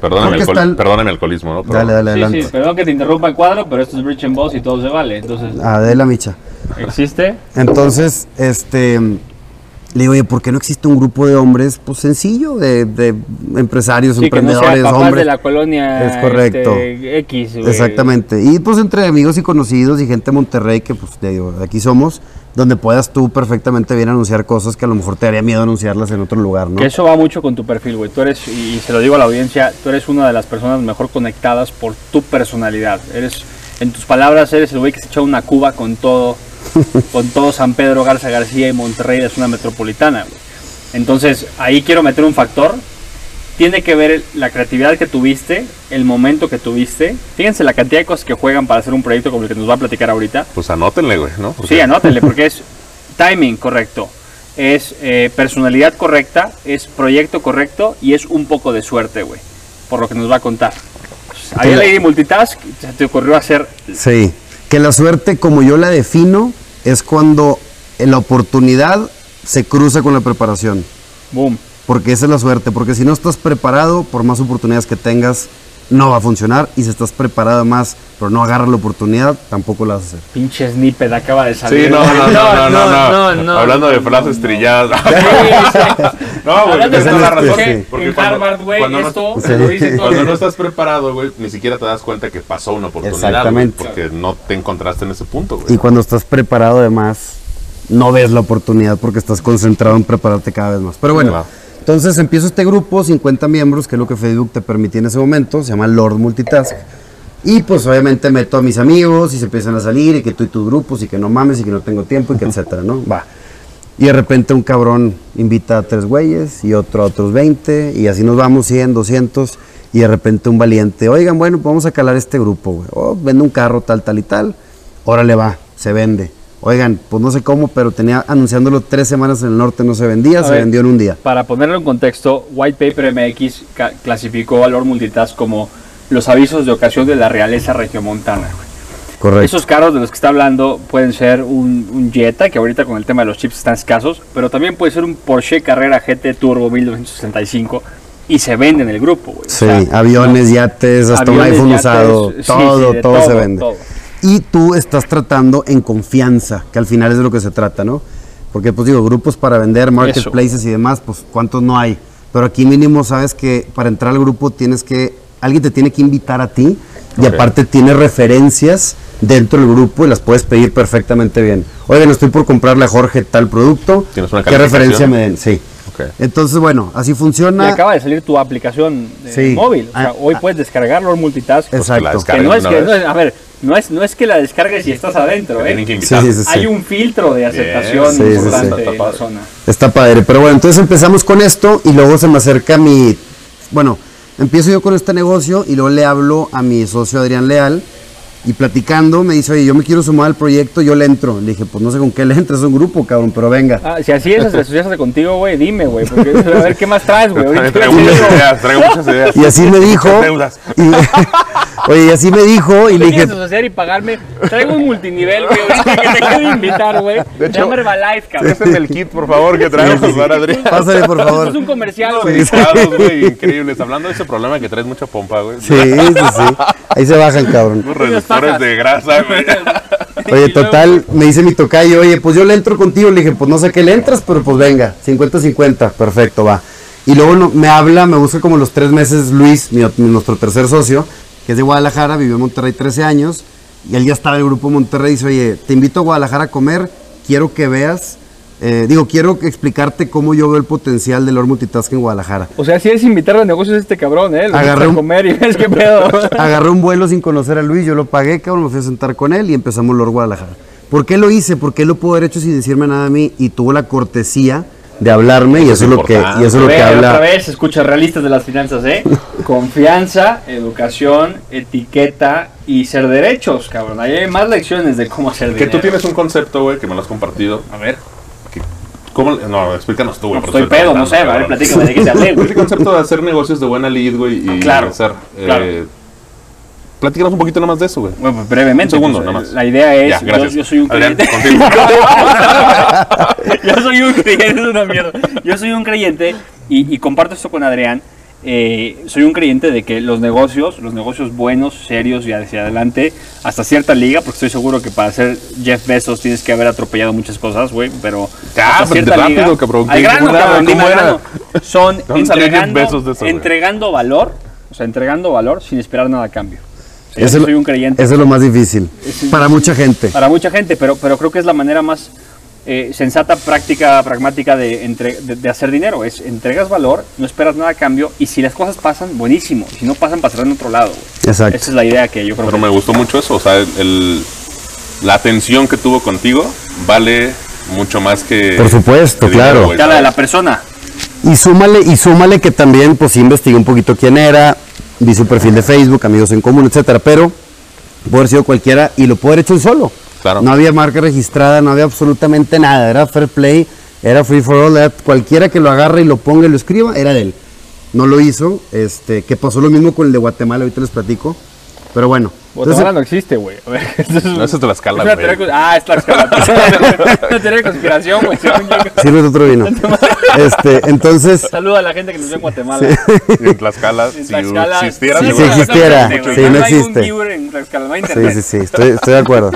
Perdóname, alcohol- el- perdóname alcoholismo, ¿no? Pero- Dale, dale, Sí, adelante. sí, perdón que te interrumpa el cuadro, pero esto es Bridge and Boss y todo se vale. Entonces, Adela Micha. ¿existe? Entonces, este, le digo, oye, ¿por qué no existe un grupo de hombres, pues sencillo, de, de empresarios, Sí, que no emprendedores, sea papás hombres? de la colonia Es correcto. este, X, güey. Exactamente. Y pues entre amigos y conocidos y gente de Monterrey, que pues te digo, aquí somos, donde puedas tú perfectamente bien anunciar cosas que a lo mejor te haría miedo anunciarlas en otro lugar, ¿no? Que eso va mucho con tu perfil, güey. Tú eres, y se lo digo a la audiencia, tú eres una de las personas mejor conectadas por tu personalidad. Eres, en tus palabras, eres el güey que se echa una cuba con todo. <laughs> con todo San Pedro, Garza García y Monterrey de zona metropolitana. güey. Entonces, ahí quiero meter un factor. Tiene que ver la creatividad que tuviste, el momento que tuviste. Fíjense la cantidad de cosas que juegan para hacer un proyecto como el que nos va a platicar ahorita. Pues anótenle, güey, ¿no? Porque- Sí, anótenle, porque es timing correcto, es eh, personalidad correcta, es proyecto correcto y es un poco de suerte, güey, por lo que nos va a contar. Ahí Que- Lady Multitask se te ocurrió hacer Sí, que la suerte como yo la defino es cuando la oportunidad se cruza con la preparación. boom. Porque esa es la suerte, porque si no estás preparado, por más oportunidades que tengas, no va a funcionar. Y si estás preparado más, pero no agarras la oportunidad, tampoco la vas a hacer. Pinche snippet acaba de salir. Sí, no, no, no, no, no, no, <laughs> no, Hablando de no, frases no. trilladas. <laughs> Sí, sí. No, güey, Hablando de esa es la razón. que- Porque en cuando- Harvard, güey, cuando no- esto Sí. se lo dice todo. Cuando no estás preparado, güey, ni siquiera te das cuenta que pasó una oportunidad, Exactamente. porque no te encontraste en ese punto, Y güey. cuando estás preparado, además, no ves la oportunidad porque estás concentrado en prepararte cada vez más. Pero bueno, Claro. Entonces empiezo este grupo, 50 miembros, que es lo que Facebook te permitía en ese momento, se llama Lord Multitask. Y pues obviamente meto a mis amigos y se empiezan a salir y que tú y tus grupos y que no mames y que no tengo tiempo y que etcétera, ¿no? Va. Y de repente un cabrón invita a tres güeyes y otro a otros 20 y así nos vamos 100, 200 y de repente un valiente, oigan, bueno, pues vamos a calar este grupo, güey. Oh, vende un carro tal, tal y tal. Órale va, se vende. Oigan, pues no sé cómo, pero tenía anunciándolo tres semanas en el norte, no se vendía, A se ver. vendió en un día. Para ponerlo en contexto, White Paper MX clasificó a Lord Multitask como los avisos de ocasión de la realeza regiomontana. Correcto. Esos carros de los que está hablando pueden ser un, un Jetta, que ahorita con el tema de los chips están escasos, pero también puede ser un Porsche Carrera GT Turbo 1965 y se vende en el grupo, güey. O Sí, sea, aviones, yates, hasta un iPhone yates, usado, sí, todo, sí, todo, se vende. todo. Y tú estás tratando en confianza, que al final es de lo que se trata, ¿no? Porque, pues digo, grupos para vender, marketplaces y demás, pues cuántos no hay. Pero aquí mínimo sabes que para entrar al grupo tienes que, alguien te tiene que invitar a ti y aparte tiene referencias dentro del grupo y las puedes pedir perfectamente bien. Oigan, estoy por comprarle a Jorge tal producto. ¿Tienes una ¿Qué referencia me den? Sí. Ok. Entonces, bueno, así Y funciona. acaba de salir tu aplicación de Sí. móvil. O sea, Ah, hoy ah. puedes descargar Lord Multitask. Pues que Exacto. Que no es una que, no es- a ver, no es, no es que la descargues y estás adentro, ¿eh? tienen que Sí, invitar. sí, sí. Hay un filtro de aceptación Sí, sí, sí. importante Está en la padre. zona. Está padre, pero bueno, entonces empezamos con esto y luego se me acerca mi, bueno, empiezo yo con este negocio y luego le hablo a mi socio Adrián Leal y platicando me dice, oye, yo me quiero sumar al proyecto, yo le entro. Le dije, pues no sé con qué le entras, es un grupo, cabrón, pero venga. Ah, si así es, asociarse contigo, güey, dime, güey. Porque a ver qué más traes, güey. Traigo muchas ideas, traigo muchas ideas. Y así me dijo, y- <laughs> oye, y así me dijo y ¿Te le dije, quieres asociar y pagarme? Traigo un multinivel, güey, ahorita que te quiero invitar, güey. De hecho, Herbalife, cabrón. Este es el kit, por favor, que traemos para Adrián. pásale por Esto favor. es un comercial, güey. Dedicados, güey, increíbles. Hablando de ese problema que traes mucha pompa, güey. Sí, sí, sí. Ahí se bajan, cabrón. De grasa, güey. <laughs> Oye, Y total, me dice mi tocayo, oye, pues yo le entro contigo. Le dije, pues no sé qué le entras, pero pues venga, 50-50, perfecto, va. Y luego no- me habla, me busca como los tres meses Luis, mi nuestro tercer socio, que es de Guadalajara, vivió en Monterrey 13 años, y él ya estaba en el grupo Monterrey, dice, oye, te invito a Guadalajara a comer, quiero que veas, eh, digo, quiero explicarte cómo yo veo el potencial del Lord Multitask en Guadalajara. O sea, si es invitar a negocios a este cabrón, ¿eh? Lo Agarré a un- comer y <laughs> ves qué pedo. <laughs> Agarré un vuelo sin conocer a Luis, yo lo pagué, cabrón, me fui a sentar con él y empezamos Lord Guadalajara. ¿Por qué lo hice? Porque él lo pudo haber hecho sin decirme nada a mí y tuvo la cortesía de hablarme y Eso es lo que, y eso es lo Ve, que Otra habla. vez, escucha realistas de las finanzas, ¿eh? <laughs> Confianza, educación, etiqueta y ser derechos, cabrón. Ahí hay más lecciones de cómo hacer Que dinero. tú tienes un concepto, güey, que me lo has compartido. A ver, que- ¿Cómo? No, explícanos tú, güey. por estoy pedo, no sé, a ver, platícame de qué te hablé, <laughs> güey. Ese concepto de hacer negocios de buena lead, güey, y Claro, hacer... claro. Eh, platícanos un poquito nomás de eso, güey. Bueno, pues brevemente. Un segundo, pues, nada más. La idea es, Ya, yo- yo, soy un creyente. <laughs> yo soy un creyente, es una mierda. Yo soy un creyente y, y comparto esto con Adrián. Eh, soy un creyente de que los negocios, los negocios buenos, serios y hacia adelante, hasta cierta liga, porque estoy seguro que para ser Jeff Bezos tienes que haber atropellado muchas cosas, güey, pero Ya, hasta pues, rápido, cabrón, al ¿qué- grano, cabrón, dime ¿Cómo al era? grano. Son <laughs> ¿Dónde salió Jeff entregando, Bezos de eso, güey? entregando valor, o sea, entregando valor sin esperar nada a cambio. O sea, yo Eso, soy un creyente eso es lo más difícil Es- para mucha gente. para mucha gente, pero, pero creo que es la manera más eh, sensata, práctica, pragmática de, entre- de, de hacer dinero. Es entregas valor, no esperas nada a cambio y si las cosas pasan, buenísimo. Si no pasan, pasarán en otro lado. Exacto. Esa es la idea que yo creo Pero que... me gustó mucho eso, o sea, el, el- la atención que tuvo contigo vale mucho más que. Por supuesto, que dinero, claro. Cara de la persona. Y súmale, y súmale que también pues investigué un poquito quién era, vi su perfil de Facebook, amigos en común, etcétera, pero puede haber sido cualquiera y lo puede haber hecho él solo. Claro. No había marca registrada, no había absolutamente nada, era fair play, era free for all, era cualquiera que lo agarre y lo ponga y lo escriba, era de él. No lo hizo, este, que pasó lo mismo con el de Guatemala, ahorita les platico. Pero bueno, Guatemala no existe, güey. <laughs> Es- No, es Tlaxcala, es güey. teoría Ah, es Tlaxcala. <laughs> una teoría de conspiración, güey. según yo. sirve otro vino. este, entonces, Saluda a la gente que nos ve en Guatemala. En Tlaxcala, si Tlaxcala. existiera, Sí, sí. Sí, no, no hay un existe. viewer en Tlaxcala, no hay Sí, internet. sí, sí, estoy, estoy de acuerdo.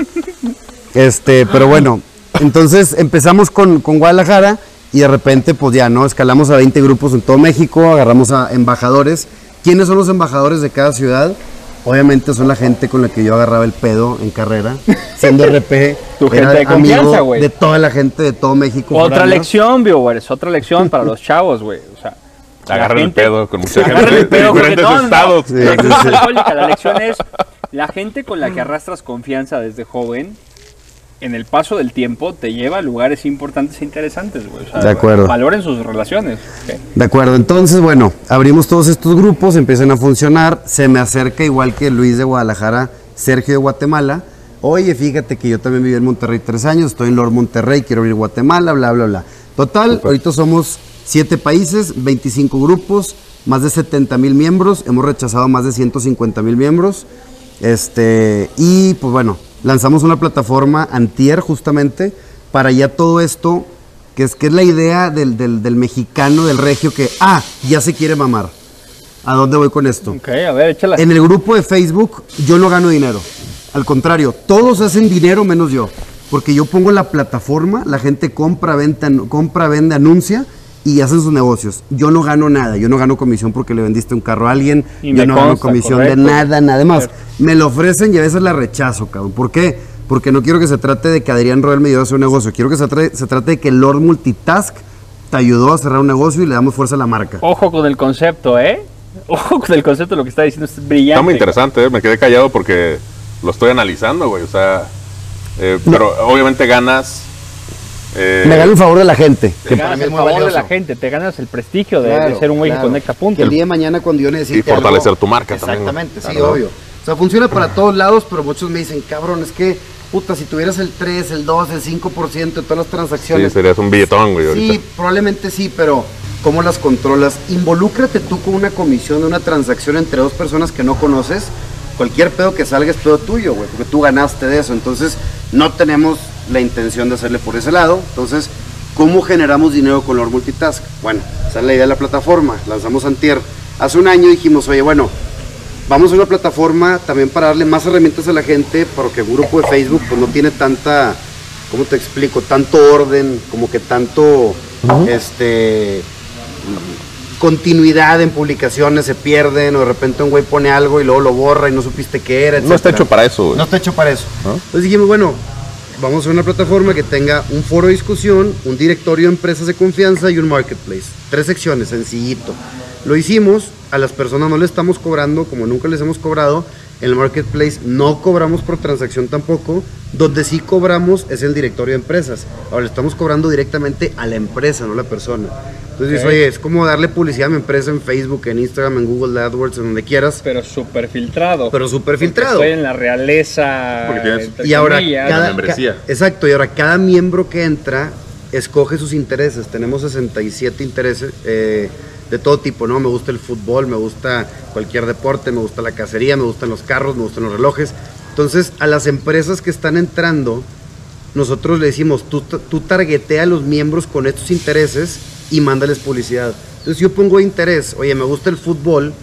Este, pero bueno, entonces empezamos con, con Guadalajara y de repente, pues ya, ¿no? Escalamos a 20 grupos en todo México, agarramos a embajadores. ¿Quiénes son los embajadores de cada ciudad? Obviamente son la gente con la que yo agarraba el pedo en carrera, siendo <laughs> RP. Tu gente de confianza, güey. De toda la gente de todo México. Otra lección, viewers, otra lección para los chavos, güey. O sea, Agarran el pedo con mucha Agarran gente el de diferentes no, no, estados. Sí, sí, sí. la lección es la gente con la que arrastras confianza desde joven. En el paso del tiempo te lleva a lugares importantes e interesantes, güey. O sea, De acuerdo. Valoren sus relaciones. De acuerdo, entonces, bueno, abrimos todos estos grupos, empiezan a funcionar. Se me acerca, igual que Luis de Guadalajara, Sergio de Guatemala. Oye, fíjate que yo también viví en Monterrey tres años, estoy en Lord Monterrey, quiero ir a Guatemala, bla, bla, bla. Total, ahorita somos siete países, 25 grupos, más de 70 mil miembros, hemos rechazado más de 150 mil miembros. Este, y pues bueno, lanzamos una plataforma antier justamente para ya todo esto que es, que es la idea del, del- del mexicano, del regio, que, ah, ya se quiere mamar. ¿A dónde voy con esto? Ok, a ver, échala. En el grupo de Facebook yo no gano dinero. Al contrario, todos hacen dinero menos yo. Porque yo pongo la plataforma, la gente compra, vende, anu- compra, vende, anuncia y hacen sus negocios. Yo no gano nada, yo no gano comisión porque le vendiste un carro a alguien, Y yo no gano comisión correcto. de nada, nada más. Me lo ofrecen y a veces la rechazo, cabrón. ¿Por qué? Porque no quiero que se trate de que Adrián Roel me ayude a hacer un negocio. Quiero que se, trate- se trate de que Lord Multitask te ayudó a cerrar un negocio y le damos fuerza a la marca. Ojo con el concepto, ¿eh? <laughs> Ojo con el concepto, lo que está diciendo es brillante. Está muy interesante, ¿eh? me quedé callado porque lo estoy analizando, güey. O sea, eh, pero obviamente ganas. Eh, Me gano el favor de la gente. Te que para ganas mí el es muy favor de valioso. la gente, te ganas el prestigio de, de ser un güey claro. que conecta Que puntos. el día de mañana cuando yo necesite Y fortalecer algo- tu marca también, güey. Exactamente, sí, Claro. obvio. O sea, funciona para todos lados, pero muchos me dicen, cabrón, es que, puta, si tuvieras el 3, el 2, el 5% de todas las Sí, transacciones. serías un billetón, güey. Sí, ahorita. probablemente sí, pero ¿cómo las controlas? Involúcrate tú con una comisión de una transacción entre dos personas que no conoces. Cualquier pedo que salga es pedo tuyo, güey, porque tú ganaste de eso. Entonces, no tenemos la intención de hacerle por ese lado. Entonces, ¿cómo generamos dinero con Lord Multitask? Bueno, esa es la idea de la plataforma. Lanzamos Antier. Hace un año dijimos, oye, bueno, vamos a una plataforma también para darle más herramientas a la gente, porque un grupo de Facebook pues no tiene tanta, ¿cómo te explico? Tanto orden, como que tanto, este, continuidad en publicaciones, se pierden, o de repente un güey pone algo y luego lo borra y no supiste qué era, No está hecho para eso, güey. No está hecho para eso. Entonces dijimos, bueno, vamos a una plataforma que tenga un foro de discusión, un directorio de empresas de confianza y un marketplace. Tres secciones, sencillito. Lo hicimos, a las personas no le estamos cobrando, como nunca les hemos cobrado. En el marketplace no cobramos por transacción tampoco. Donde sí cobramos es el directorio de empresas. Ahora le estamos cobrando directamente a la empresa, no a la persona. Entonces dices, Ok. oye, es como darle publicidad a mi empresa en Facebook, en Instagram, en Google AdWords, en donde quieras. Pero súper filtrado. Pero súper filtrado. Estoy en la realeza. Porque tienes- entre Y ahora, comillas. cada, membresía. ca- exacto, y ahora cada miembro que entra escoge sus intereses. Tenemos 67 intereses eh, de todo tipo, ¿no? Me gusta el fútbol, me gusta cualquier deporte, me gusta la cacería, me gustan los carros, me gustan los relojes. Entonces, a las empresas que están entrando, nosotros le decimos, tú, tú targetea a los miembros con estos intereses y mándales publicidad. Entonces yo pongo interés, oye, me gusta el fútbol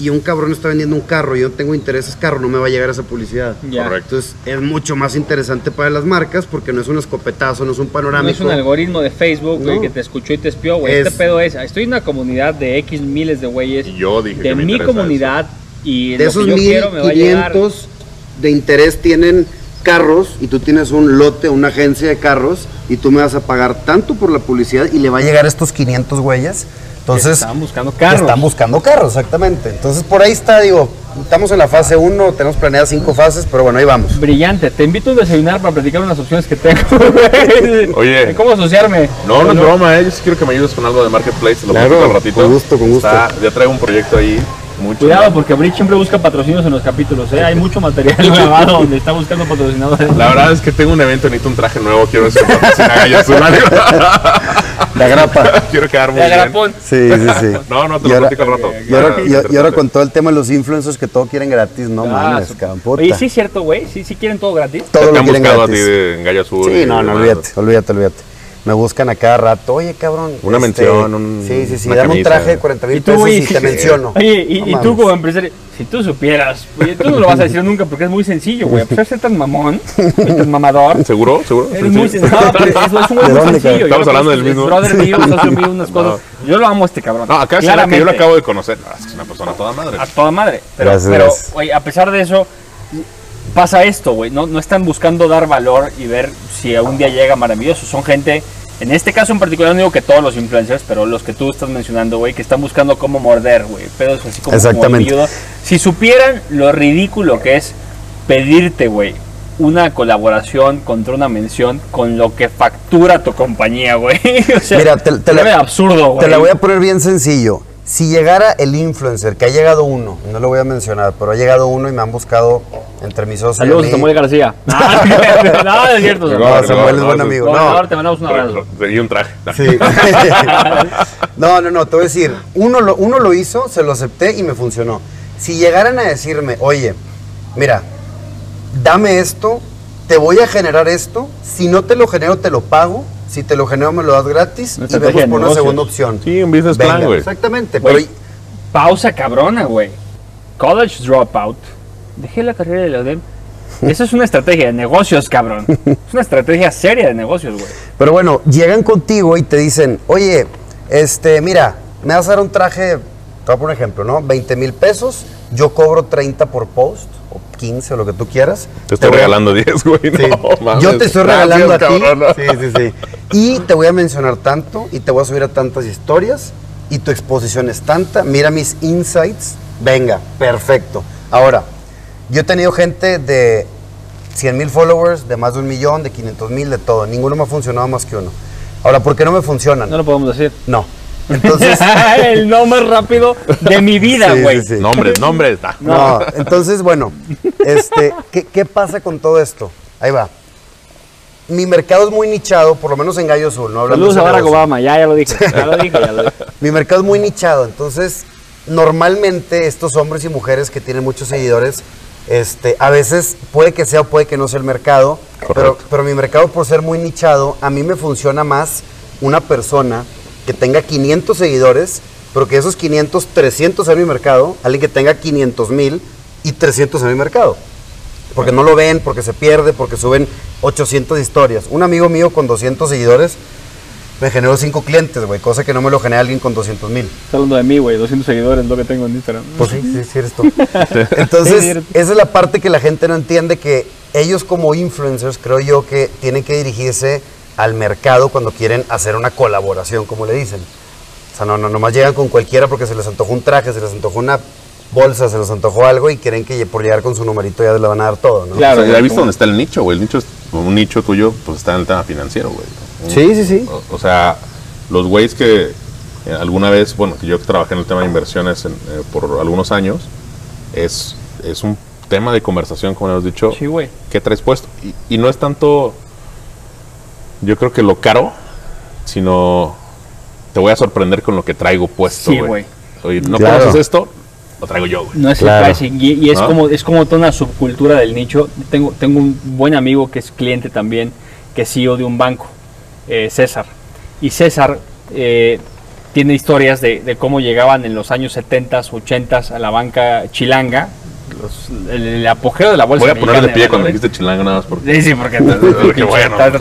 y un cabrón está vendiendo un carro y yo tengo intereses carro, no me va a llegar esa publicidad. Ya. Correcto. Entonces es mucho más interesante para las marcas porque no es un escopetazo, no es un No panorámico. es un algoritmo de Facebook, güey, No. que te escuchó y te espió, güey. Es- Este pedo es, estoy en una comunidad de X miles de güeyes Y yo dije de que me mi comunidad y de esos que yo quiero me va a llegar. 1500 de interés tienen carros y tú tienes un lote, una agencia de carros y tú me vas a pagar tanto por la publicidad y le va a llegar a estos 500 güeyes. Entonces, Estaban buscando carros. están buscando carros, exactamente. Entonces, por ahí está, digo, estamos en la fase 1, tenemos planeadas cinco fases, pero bueno, ahí vamos. Brillante. Te invito a desayunar para platicar unas opciones que tengo. <laughs> Oye. ¿Cómo asociarme? No, no es broma, eh. Yo sí quiero que me ayudes con algo de Marketplace. Lo Claro, platico al ratito. con gusto, con gusto. Está- ya traigo un proyecto ahí. Mucho. Cuidado, porque Bridge siempre busca patrocinios en los capítulos. ¿eh? Hay mucho material <laughs> grabado donde está buscando patrocinadores. La verdad es que tengo un evento, necesito un traje nuevo. Quiero ver si me patrocina. <laughs> La grapa. <laughs> Quiero quedar muy De bien. agrapón. Sí, sí, sí. <laughs> No, no, te Y lo ahora- platico al rato. Y ahora, Ah, y- y ahora interesante. con todo el tema de los influencers que todo quieren gratis, no Ah, mames, cabrón. Oye, sí es cierto, güey. Sí, sí quieren todo gratis. todo Te lo han quieren buscado a ti gratis. de Gallo Azul. Sí, y no, no, olvídate, olvídate, olvídate. Me buscan a cada rato, oye, cabrón. este, Una mención, un- Sí, sí, sí, dame un camisa. traje de 40 mil Y tú, pesos güey, y te sí. menciono. Oye, y, No y tú como empresario, si tú supieras, oye, tú no lo vas a decir nunca porque es muy sencillo, güey. A pesar de ser tan mamón, y tan mamador, ¿Seguro? ¿Seguro? eres muy sencillo. No, pero eso es un güey <laughs> ¿De muy sencillo. Estamos hablando del mismo. es Brother mío, socio <laughs> mío, unas cosas. Yo lo amo a este cabrón. No, acá es una que yo lo acabo de conocer. No, es es una persona toda madre. A toda madre. Pero, Gracias, pero gracias. oye, a pesar de eso, pasa esto, güey. No, no están buscando dar valor y ver si algún día llega maravilloso. Son gente, en este caso en particular, no digo que todos los influencers, pero los que tú estás mencionando, güey, que están buscando cómo morder, güey. Pedos así como, Exactamente. Si supieran lo ridículo que es pedirte, güey, una colaboración contra una mención con lo que factura tu compañía, güey. <laughs> o sea, Mira, te- te la- absurdo, güey. Te la voy a poner bien sencillo. Si llegara el influencer, que ha llegado uno, no lo voy a mencionar, pero ha llegado uno y me han buscado entre mis socios. Saludos. Samuel García. <laughs> no, es cierto. Samuel. No, Samuel es no, buen no, amigo. No, te mandamos un abrazo. Y un traje. Sí. <laughs> no, no, no, te voy a decir, uno lo, uno lo hizo, se lo acepté y me funcionó. Si llegaran a decirme, oye, mira, dame esto, te voy a generar esto, si no te lo genero, te lo pago, si te lo genero, me lo das gratis Una y vemos por una segunda opción. Sí, un business plan, güey. Exactamente, Güey, pero pausa cabrona, güey. College dropout. Dejé la carrera de la UDEM. Eso es una estrategia de negocios, cabrón. Es una estrategia seria de negocios, güey. Pero bueno, llegan contigo y te dicen, oye, este, mira, me vas a dar un traje, te voy a poner un ejemplo, ¿no? 20 mil pesos, yo cobro 30 por post, o 15, o lo que tú quieras. Te estoy voy regalando 10, güey. Sí. No, mames. yo te estoy Gracias, regalando a ti. cabrón. Sí, sí, sí. Y te voy a mencionar tanto, y te voy a subir a tantas historias, y tu exposición es tanta, mira mis insights, venga, perfecto. Ahora, yo he tenido gente de 100 mil followers, de más de un millón, de 500 mil, de todo. Ninguno me ha funcionado más que uno. Ahora, ¿por qué no me funcionan? No lo podemos decir. No. Entonces, <laughs> el no más rápido de mi vida, Sí, güey. sí, sí. Nombres, nombres. ah. no. Entonces, bueno, este, ¿qué, qué pasa con todo esto? Ahí va. Mi mercado es muy nichado, por lo menos en Gallo Azul, ¿no? Hablando Saludos de a Barack. Obama, ya, ya lo dije. Ya lo dije, ya lo dije. <laughs> Mi mercado es muy nichado, entonces normalmente estos hombres y mujeres que tienen muchos seguidores, este, a veces puede que sea o puede que no sea el mercado, pero, pero mi mercado por ser muy nichado, a mí me funciona más una persona que tenga 500 seguidores, pero que esos 500, 300 en mi mercado, alguien que tenga 500 mil y 300 en mi mercado. Porque no lo ven, porque se pierde, porque suben 800 historias. Un amigo mío con 200 seguidores me generó 5 clientes, güey, cosa que no me lo genera alguien con 200 mil. Está hablando de mí, güey. 200 seguidores es lo que tengo en Instagram. Pues sí, sí, sí eres tú. <laughs> Entonces, Sí, esa es la parte que la gente no entiende, que ellos como influencers, creo yo, que tienen que dirigirse al mercado cuando quieren hacer una colaboración, como le dicen. O sea, no, no, nomás llegan con cualquiera porque se les antojó un traje, se les antojó una bolsa, se les antojó algo y creen que por llegar con su numerito ya le van a dar todo, ¿no? Claro. O sea, ya viste dónde está el nicho, güey. El nicho es un nicho tuyo, pues está en el tema financiero, güey. Sí, sí, sí. O, o sea, los güeyes que eh, alguna vez, bueno, que yo trabajé en el tema de inversiones en, eh, por algunos años, es, es un tema de conversación, como hemos dicho, Sí, güey. ¿qué traes puesto? Y, y no es tanto, yo creo que lo caro, sino te voy a sorprender con lo que traigo puesto, Sí, güey. güey. Oye, ¿no Claro. conoces esto? Lo traigo yo, güey. No es Claro. el pricing. Y, y es, ¿No? como, es como toda una subcultura del nicho. Tengo, tengo un buen amigo que es cliente también, que es CEO de un banco, eh, César. Y César eh, tiene historias de, de cómo llegaban en los años 70, 80 a la banca chilanga. los- el, el apogeo de la bolsa Voy a ponerle pie cuando dijiste chilanga nada más porque... Sí, sí, porque <laughs> Qué bueno, está.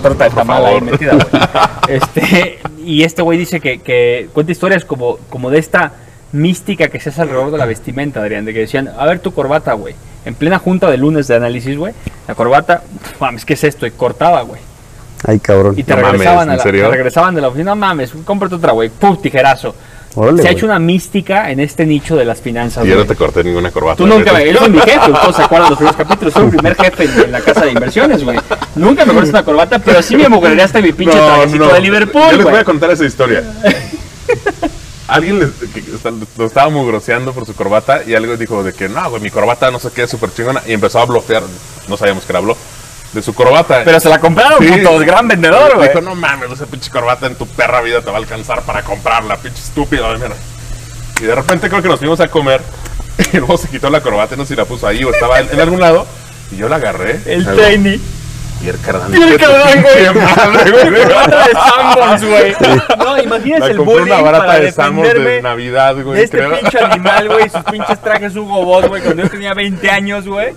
<laughs> Este, y este güey dice que, que cuenta historias como, como de esta mística que se hace alrededor de la vestimenta, Adrián, de que decían, a ver tu corbata, güey. En plena junta de lunes de análisis, güey, la corbata, mames, ¿qué es esto? Y cortaba, güey. Ay, cabrón. Y te No regresaban, ¿en a la, serio? te regresaban de la oficina, no mames, cómprate otra, güey. Pum, tijerazo. Órale, se ha hecho una mística en este nicho de las finanzas. Y yo no te corté ninguna corbata. Tú nunca me. Él fue mi jefe, todos se acuerdan de los primeros capítulos. Soy el primer jefe en, en la casa de inversiones, güey. Nunca me cortaste una corbata, pero sí me hasta mi pinche trajecito de Yo Liverpool, les voy güey. a contar esa historia. Alguien está- lo estaba mugroseando por su corbata y algo dijo de que no, güey, mi corbata no sé qué, es súper chingona. Y empezó a blofear, no sabíamos que era blo, de su corbata. Pero se la compraron, Sí. puto, gran vendedor, güey. Dijo, no mames, esa pinche corbata en tu perra vida te va a alcanzar para comprarla, pinche estúpido. mira". Y de repente creo que nos fuimos a comer <laughs> y luego se quitó la corbata, no sé si la puso ahí o estaba en, en algún lado. Y yo la agarré. El Algo, trainee. Y el carnal. Y el carnal, güey. madre, <laughs> güey. Corbata de Sanborns, güey. No, imagínate La el bullying una barata para de Samos de defenderme Navidad, güey, de este creo. pinche animal, güey. Sus <laughs> pinches trajes Hugo Boss, güey, cuando yo tenía 20 años, güey.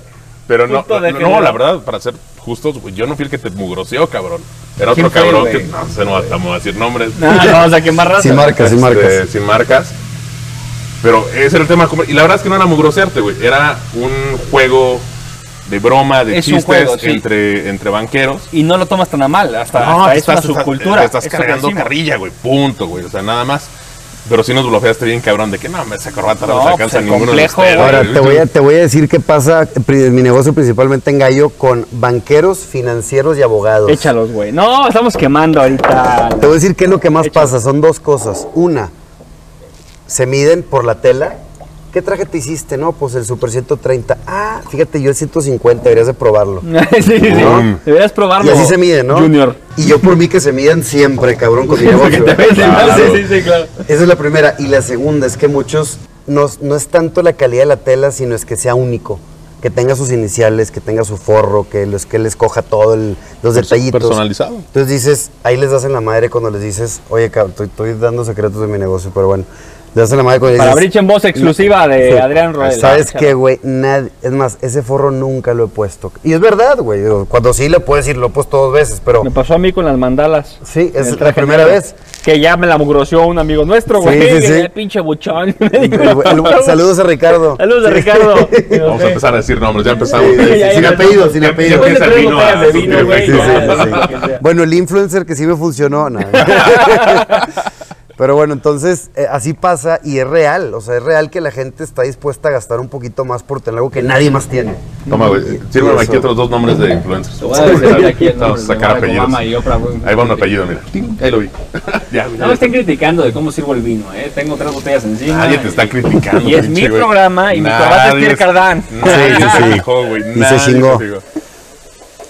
Pero no, no, la verdad, para ser justos, güey, yo no fui el que te mugroseó, cabrón. Era ¿Quién otro cabrón que no sé, no vamos a decir nombres. No, no, vamos a quemar raza. Sin marcas, sin Este, marcas. sin marcas. Pero ese era el tema. Y la verdad es que no era mugrosearte, güey. Era un juego de broma, de Es chistes juego, sí. entre, entre banqueros. Y no lo tomas tan a mal, hasta, No, hasta te es una estás, estás- subcultura. estás cargando carrilla, güey. Punto, güey. O sea, nada más. Pero sí nos bloqueaste bien, cabrón, de que no, esa corbata no, pues, alcanza el ninguno de complejo, ustedes. Ahora, te voy, a, te voy a decir qué pasa, mi negocio principalmente en Gallo, con banqueros, financieros y abogados. Échalos, güey. No, estamos quemando ahorita. Te voy a decir qué es lo que más pasa. Son dos cosas. Una, se miden por la tela. ¿Qué traje te hiciste? No, pues el Super 130. Ah, fíjate, yo el 150, deberías de probarlo. <laughs> sí, sí, sí. Deberías probarlo. Y así se miden, ¿no? Junior. Y yo por mí que se miden siempre, cabrón, con mi <laughs> negocio. Claro. Sí, sí, sí, claro. Esa es la primera. Y la segunda es que muchos, no, no es tanto la calidad de la tela, sino es que sea único. Que tenga sus iniciales, que tenga su forro, que, los, que les coja todo, el- los detallitos. Personalizado. Entonces dices, ahí les das en la madre cuando les dices, oye, cabrón, estoy, estoy dando secretos de mi negocio, pero bueno. Les das en la madre cuando Para Bridge en voz exclusiva de Sí. Adrián Roel. ¿Sabes qué, güey? Es más, ese forro nunca lo he puesto. Y es verdad, güey. Cuando sí lo puedo decir, lo he puesto dos veces, pero Me pasó a mí con las mandalas. sí, es la primera vez. Que ya me la mugroció un amigo nuestro, Sí, güey. sí, que sí. el pinche buchón. El- el- <laughs> saludos a Ricardo. Saludos a Ricardo. <laughs> Vamos a empezar a decir nombres, ya empezamos. Sí, sí, sin ya, apellido, ya, sin ya, apellido. ya Después de empieza el tres vino botellas a de vino, güey. Sí, ya, sí, ya, sí. ya, ya, ya. Bueno, el influencer que sí me funcionó. no. <laughs> Pero bueno, entonces eh, así pasa y es real. O sea, es real que la gente está dispuesta a gastar un poquito más por tener algo que nadie más tiene. Toma, güey. Sírveme aquí otros dos nombres de influencers. Te voy a decir aquí el Vamos a nombre de sacar apellidos. Ahí va un apellido, mira. Ahí lo vi. <laughs> ya, No me estén criticando de cómo sirvo el vino, ¿eh? Tengo tres botellas encima. Nadie te está y- criticando. Y es mi programa y mi corbata es Pierre. Nadie Sí, sí, sí. Y se chingó.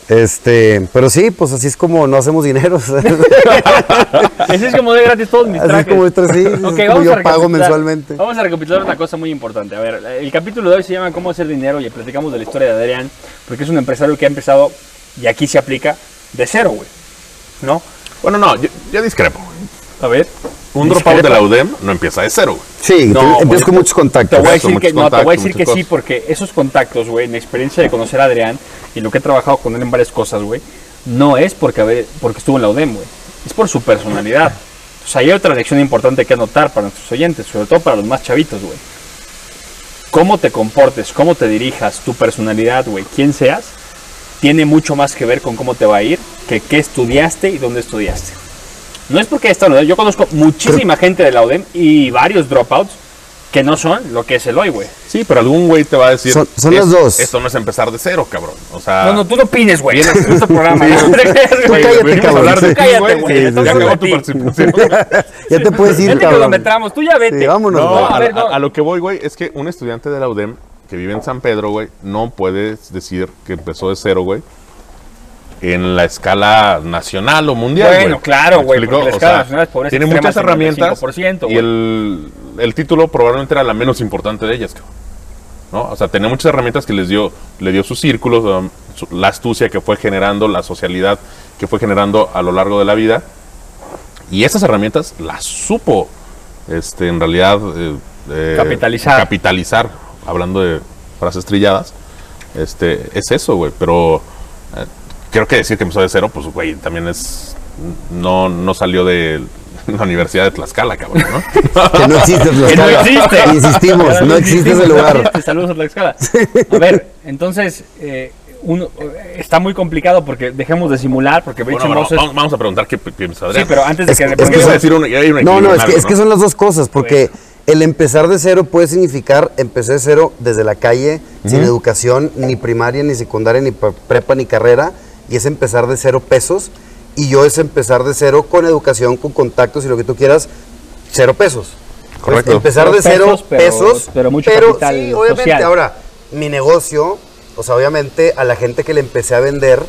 Este, pero sí, pues así es como no hacemos dinero. <laughs> <laughs> Así es como de gratis todos mis Así es trajes. como esto, sí, así es Ok, como vamos yo a pago mensualmente. Vamos a recapitular una cosa muy importante. A ver, el capítulo de hoy se llama Cómo hacer dinero y platicamos de la historia de Adrián, porque es un empresario que ha empezado, y aquí se aplica, de cero, güey. ¿No? Bueno, no, yo, yo discrepo. A ver. Un dropout de la UDEM no empieza de cero, güey. Sí, No, te- empiezas con muchos Te contactos. voy a decir que, no, te voy a decir que sí, porque esos contactos, güey, mi experiencia de conocer a Adrián y lo que he trabajado con él en varias cosas, güey, no es porque, a ver, porque estuvo en la UDEM, güey. Es por su personalidad. O sea, hay otra lección importante que anotar para nuestros oyentes, sobre todo para los más chavitos, güey. Cómo te comportes, cómo te dirijas, tu personalidad, güey, quién seas, tiene mucho más que ver con cómo te va a ir que qué estudiaste y dónde estudiaste. No es porque esta Yo conozco muchísima gente de la UDEM y varios dropouts que no son lo que es el hoy, güey. Sí, pero algún güey te va a decir. Son- son "Es- las dos". Esto no es empezar de cero, cabrón. O sea. No, no, tú no opines, güey. Vienes- Es nuestro programa. Sí. no <laughs> Tú cállate, cabrón, Cállate, güey. Ya sí. acabó tu participación. <laughs> Ya te puedes ir, Ya cabrón. kilometramos, tú ya vete. Sí, vámonos, No, güey. a a, ver, no. a- a lo que voy, güey, es que un estudiante de la UDEM que vive en San Pedro, güey, no puedes decir que empezó de cero, güey, en la escala nacional o mundial. Bueno, güey. claro, ¿Me güey, la O escala sea, nacional es pobreza Tiene muchas herramientas 55%, y el, el título probablemente era la menos importante de ellas, cabrón. ¿no? O sea, tenía muchas herramientas que les dio, le dio sus círculos, la astucia que fue generando, la socialidad que fue generando a lo largo de la vida. Y esas herramientas las supo, este, en realidad, eh, eh, Capitalizar. Capitalizar, hablando de frases trilladas. Este, es eso, güey. Pero eh, creo que decir que empezó de cero, pues, güey, también es. No, no salió de la Universidad de Tlaxcala, cabrón, ¿no? <laughs> Que no existe <laughs> Que no Tlaxcala. existe. Insistimos, no existe ese existimos, lugar. existe. Saludos a Tlaxcala. A ver, entonces, eh, uno, está muy complicado porque dejemos de simular, porque Bueno, es- vamos, vamos a preguntar qué pi- piensa Sí, Adrián. pero antes de Es que... es que decir un- hay un No, no, es que, algo, es que son las dos cosas, porque el empezar de cero puede significar empecé de cero desde la calle, sin educación, ni primaria, ni secundaria, ni pre- prepa, ni carrera, y es empezar de cero pesos, y yo es empezar de cero con educación, con contactos y lo que tú quieras, cero pesos. Pues, Correcto. empezar Cero de cero pesos, pero- pesos, pero mucho capital sí, obviamente, social. ahora, mi negocio, o sea, obviamente a la gente que le empecé a vender,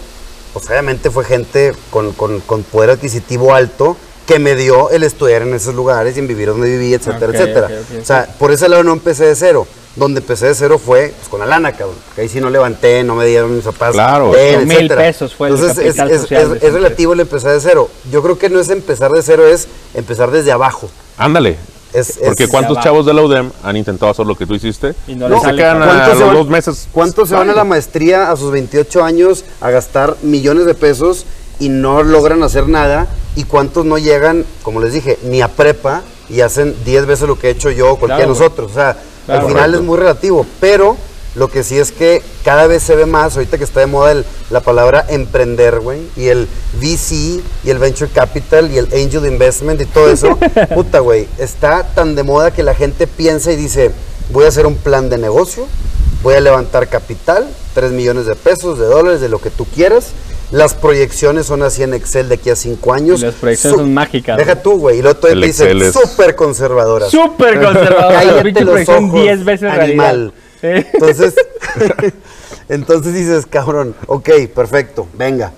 pues obviamente fue gente con, con- con poder adquisitivo alto que me dio el estudiar en esos lugares y en vivir donde viví, etcétera, etcétera. o sea, por ese lado no empecé de cero. Donde empecé de cero fue pues, con la lana, cabrón. Que ahí sí no levanté, no me dieron mis papás. Claro. mil pesos fue el Entonces, es, capital es- social es- es relativo el empezar de cero. Yo creo que no es empezar de cero, es empezar desde abajo. Ándale. Es- Porque es- cuántos chavos de la UDEM han intentado hacer lo que tú hiciste Y no les se quedan a, cabrón. a ¿Cuántos se los van- dos meses. ¿Cuántos se van a la maestría a sus 28 años a gastar millones de pesos y no logran hacer nada? ¿Y cuántos no llegan, como les dije, ni a prepa y hacen 10 veces lo que he hecho yo o cualquiera Claro, de nosotros? O sea, Claro. al final Correcto. es muy relativo, pero lo que sí es que cada vez se ve más, ahorita que está de moda el- la palabra emprender, güey, y el VC y el Venture Capital y el Angel Investment y todo eso, <laughs> puta, güey, está tan de moda que la gente piensa y dice, voy a hacer un plan de negocio, voy a levantar capital, 3 millones de pesos, de dólares, de lo que tú quieras. Las proyecciones son así en Excel de aquí a 5 años. Y las proyecciones Su- son mágicas, Deja tú, güey, y luego te dicen súper conservadoras. Súper <laughs> conservador. Cállate los proyección ojos, 10 veces animal. Entonces, <laughs> entonces dices, cabrón, ok, perfecto, venga.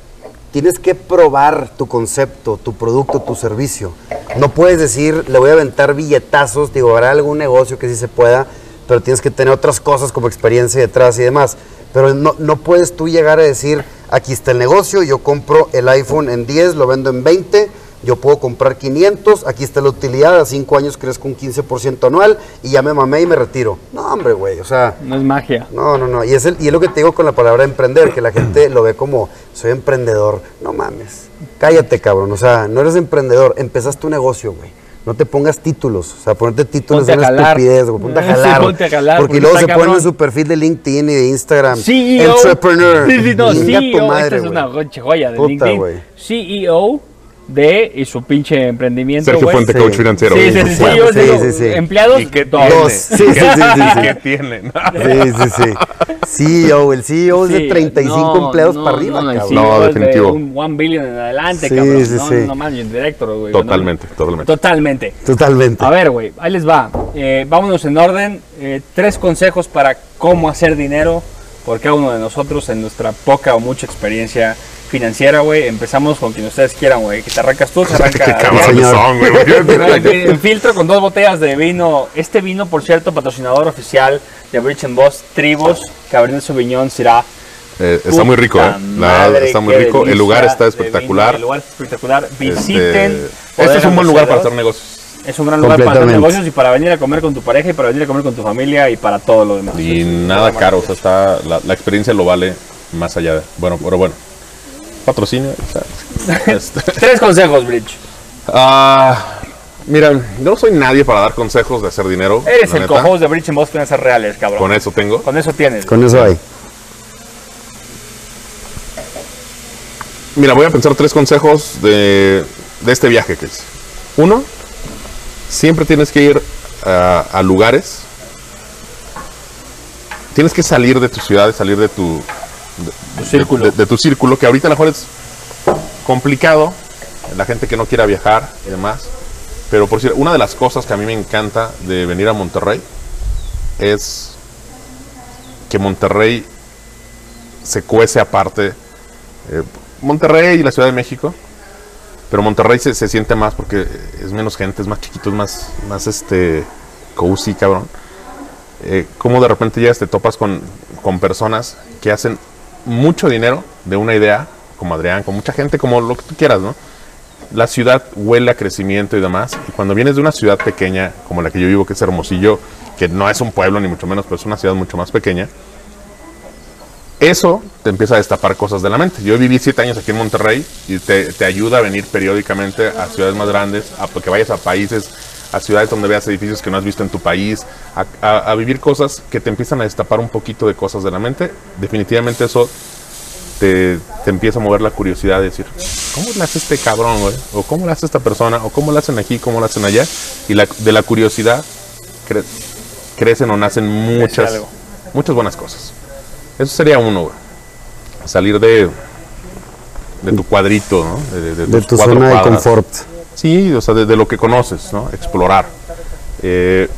Tienes que probar tu concepto, tu producto, tu servicio. No puedes decir, le voy a aventar billetazos, digo, habrá algún negocio que sí se pueda, pero tienes que tener otras cosas como experiencia detrás y demás. Pero no, no puedes tú llegar a decir, aquí está el negocio, yo compro el iPhone en 10, lo vendo en 20, yo puedo comprar 500, aquí está la utilidad, a 5 años crezco un 15% anual y ya me mamé y me retiro. No, hombre, güey, o sea, No es magia. no, no, no. Y es, el, y es lo que te digo con la palabra emprender, que la gente lo ve como, soy emprendedor. No mames. Cállate, cabrón. O sea, no eres emprendedor. Empezaste un negocio, güey. No te pongas títulos. O sea, ponerte títulos Ponte es una estupidez, güey. Ponte a Sí, jalar. ponte a jalar, Porque porque luego se está ponen en cabrón. su perfil de LinkedIn y de Instagram. CEO. Entrepreneur. Sí, sí, no, Chinga tu CEO. madre, esta es una joya de Puta, LinkedIn. güey. CEO de y su pinche emprendimiento, Sergio. Fuente, Sí. coach financiero. Sí, sí, sí, sí, yo Sí, digo, sí, sí. Empleados, ¿Y qué dos. tiene? Dos. Sí, sí, sí, sí, sí. ¿Qué tiene? <laughs> Sí, sí, sí. CEO, el CEO es de Sí, 35 no, empleados no, para arriba, no, cabrón. CEO No, de definitivo. Un one billion en adelante, Sí, cabrón. sí, no, sí. no managing director, güey. Totalmente, totalmente. Totalmente. Totalmente. A ver, güey, ahí les va. Eh, vámonos en orden. Eh, tres consejos para cómo hacer dinero por cada uno de nosotros en nuestra poca o mucha experiencia financiera, güey. Empezamos con quien ustedes quieran, güey. Que te arrancas tú, se arranca. Qué cabrones señor. son, <laughs> güey. En filtro con dos botellas de vino. Este vino, por cierto, patrocinador oficial de Bridge and Boss, Tribos, Cabernet Sauvignon, será. Eh, está muy rico, ¿eh? La está muy rico. El lugar está espectacular. El lugar está espectacular. Este, Visiten. este es Bodegas un buen lugar para hacer negocios. Es un gran lugar para hacer negocios y para venir a comer con tu pareja y para venir a comer con tu familia y para todo lo demás. Y Es nada caro, o sea, está, la, la experiencia lo vale más allá de. Bueno, pero bueno. Patrocinio. <laughs> este. Tres consejos, Bridge. Ah, mira, yo no soy nadie para dar consejos de hacer dinero. Eres el co-host de Bridge and Finanzas Reales, cabrón. Con eso tengo. Con eso tienes. Con eso hay. Mira, voy a pensar tres consejos de, de este viaje que es. Uno, siempre tienes que ir a, a lugares. Tienes que salir de tu ciudad, salir de tu, Círculo. de, de tu círculo, que ahorita a lo mejor es complicado, la gente que no quiera viajar y demás. Pero por decir, una de las cosas que a mí me encanta de venir a Monterrey es que Monterrey se cuece aparte. eh, Monterrey y la Ciudad de México, pero Monterrey se, se siente más porque es menos gente, es más chiquito, es más, más este, cozy, cabrón. Eh, como de repente llegas, te topas con, con personas que hacen mucho dinero de una idea, como Adrián, con mucha gente, como lo que tú quieras, ¿no? La ciudad huele a crecimiento y demás. Y cuando vienes de una ciudad pequeña, como la que yo vivo, que es Hermosillo, que no es un pueblo ni mucho menos, pero es una ciudad mucho más pequeña, eso te empieza a destapar cosas de la mente. Yo viví siete años aquí en Monterrey y te, te ayuda a venir periódicamente a ciudades más grandes, a que vayas a países, a ciudades donde veas edificios que no has visto en tu país, a, a- a vivir cosas que te empiezan a destapar un poquito de cosas de la mente. Definitivamente eso te, te empieza a mover la curiosidad de decir, ¿cómo le hace este cabrón, güey? O ¿cómo le hace esta persona? O ¿cómo le hacen aquí? ¿Cómo le hacen allá? Y la- de la curiosidad cre- crecen o nacen muchas, muchas buenas cosas. Eso sería uno, güey. Salir de, de tu cuadrito, ¿no? De, De tu zona de cuadras. confort. Sí, o sea, de, de lo que conoces, ¿no? Explorar. Eh,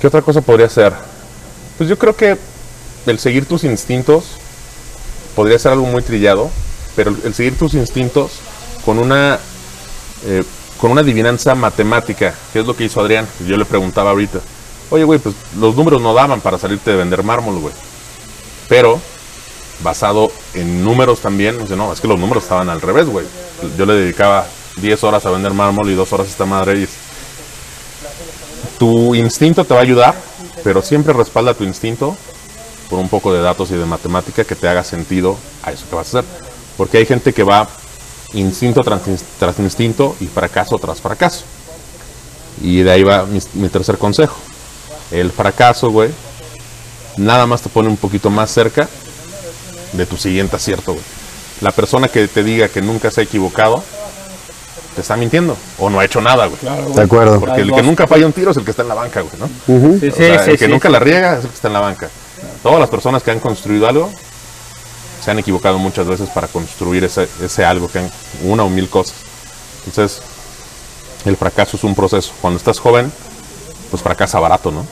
¿Qué otra cosa podría ser? Pues yo creo que el seguir tus instintos podría ser algo muy trillado, pero el, el seguir tus instintos con una eh, con una adivinanza matemática, que es lo que hizo Adrián. Yo le preguntaba ahorita, oye, güey, pues los números no daban para salirte de vender mármol, güey. Pero basado en números también, dice, no, es que los números estaban al revés, güey. Yo le dedicaba 10 horas a vender mármol y 2 horas a esta madre. Y tu instinto te va a ayudar, pero siempre respalda tu instinto por un poco de datos y de matemática que te haga sentido a eso que vas a hacer. Porque hay gente que va instinto tras, ins- tras instinto y fracaso tras fracaso. Y de ahí va mi, mi tercer consejo. El fracaso, güey, nada más te pone un poquito más cerca de tu siguiente acierto, güey. La persona que te diga que nunca se ha equivocado, te está mintiendo o no ha hecho nada, güey. De acuerdo. Porque el que nunca falla un tiro es el que está en la banca, güey, ¿no? Sí, O sí, sea, sí, el que sí, nunca sí. la riega es el que está en la banca. Todas las personas que han construido algo se han equivocado muchas veces para construir ese, ese algo, que han, una o mil cosas. Entonces, el fracaso es un proceso. Cuando estás joven, pues fracasa barato, ¿no?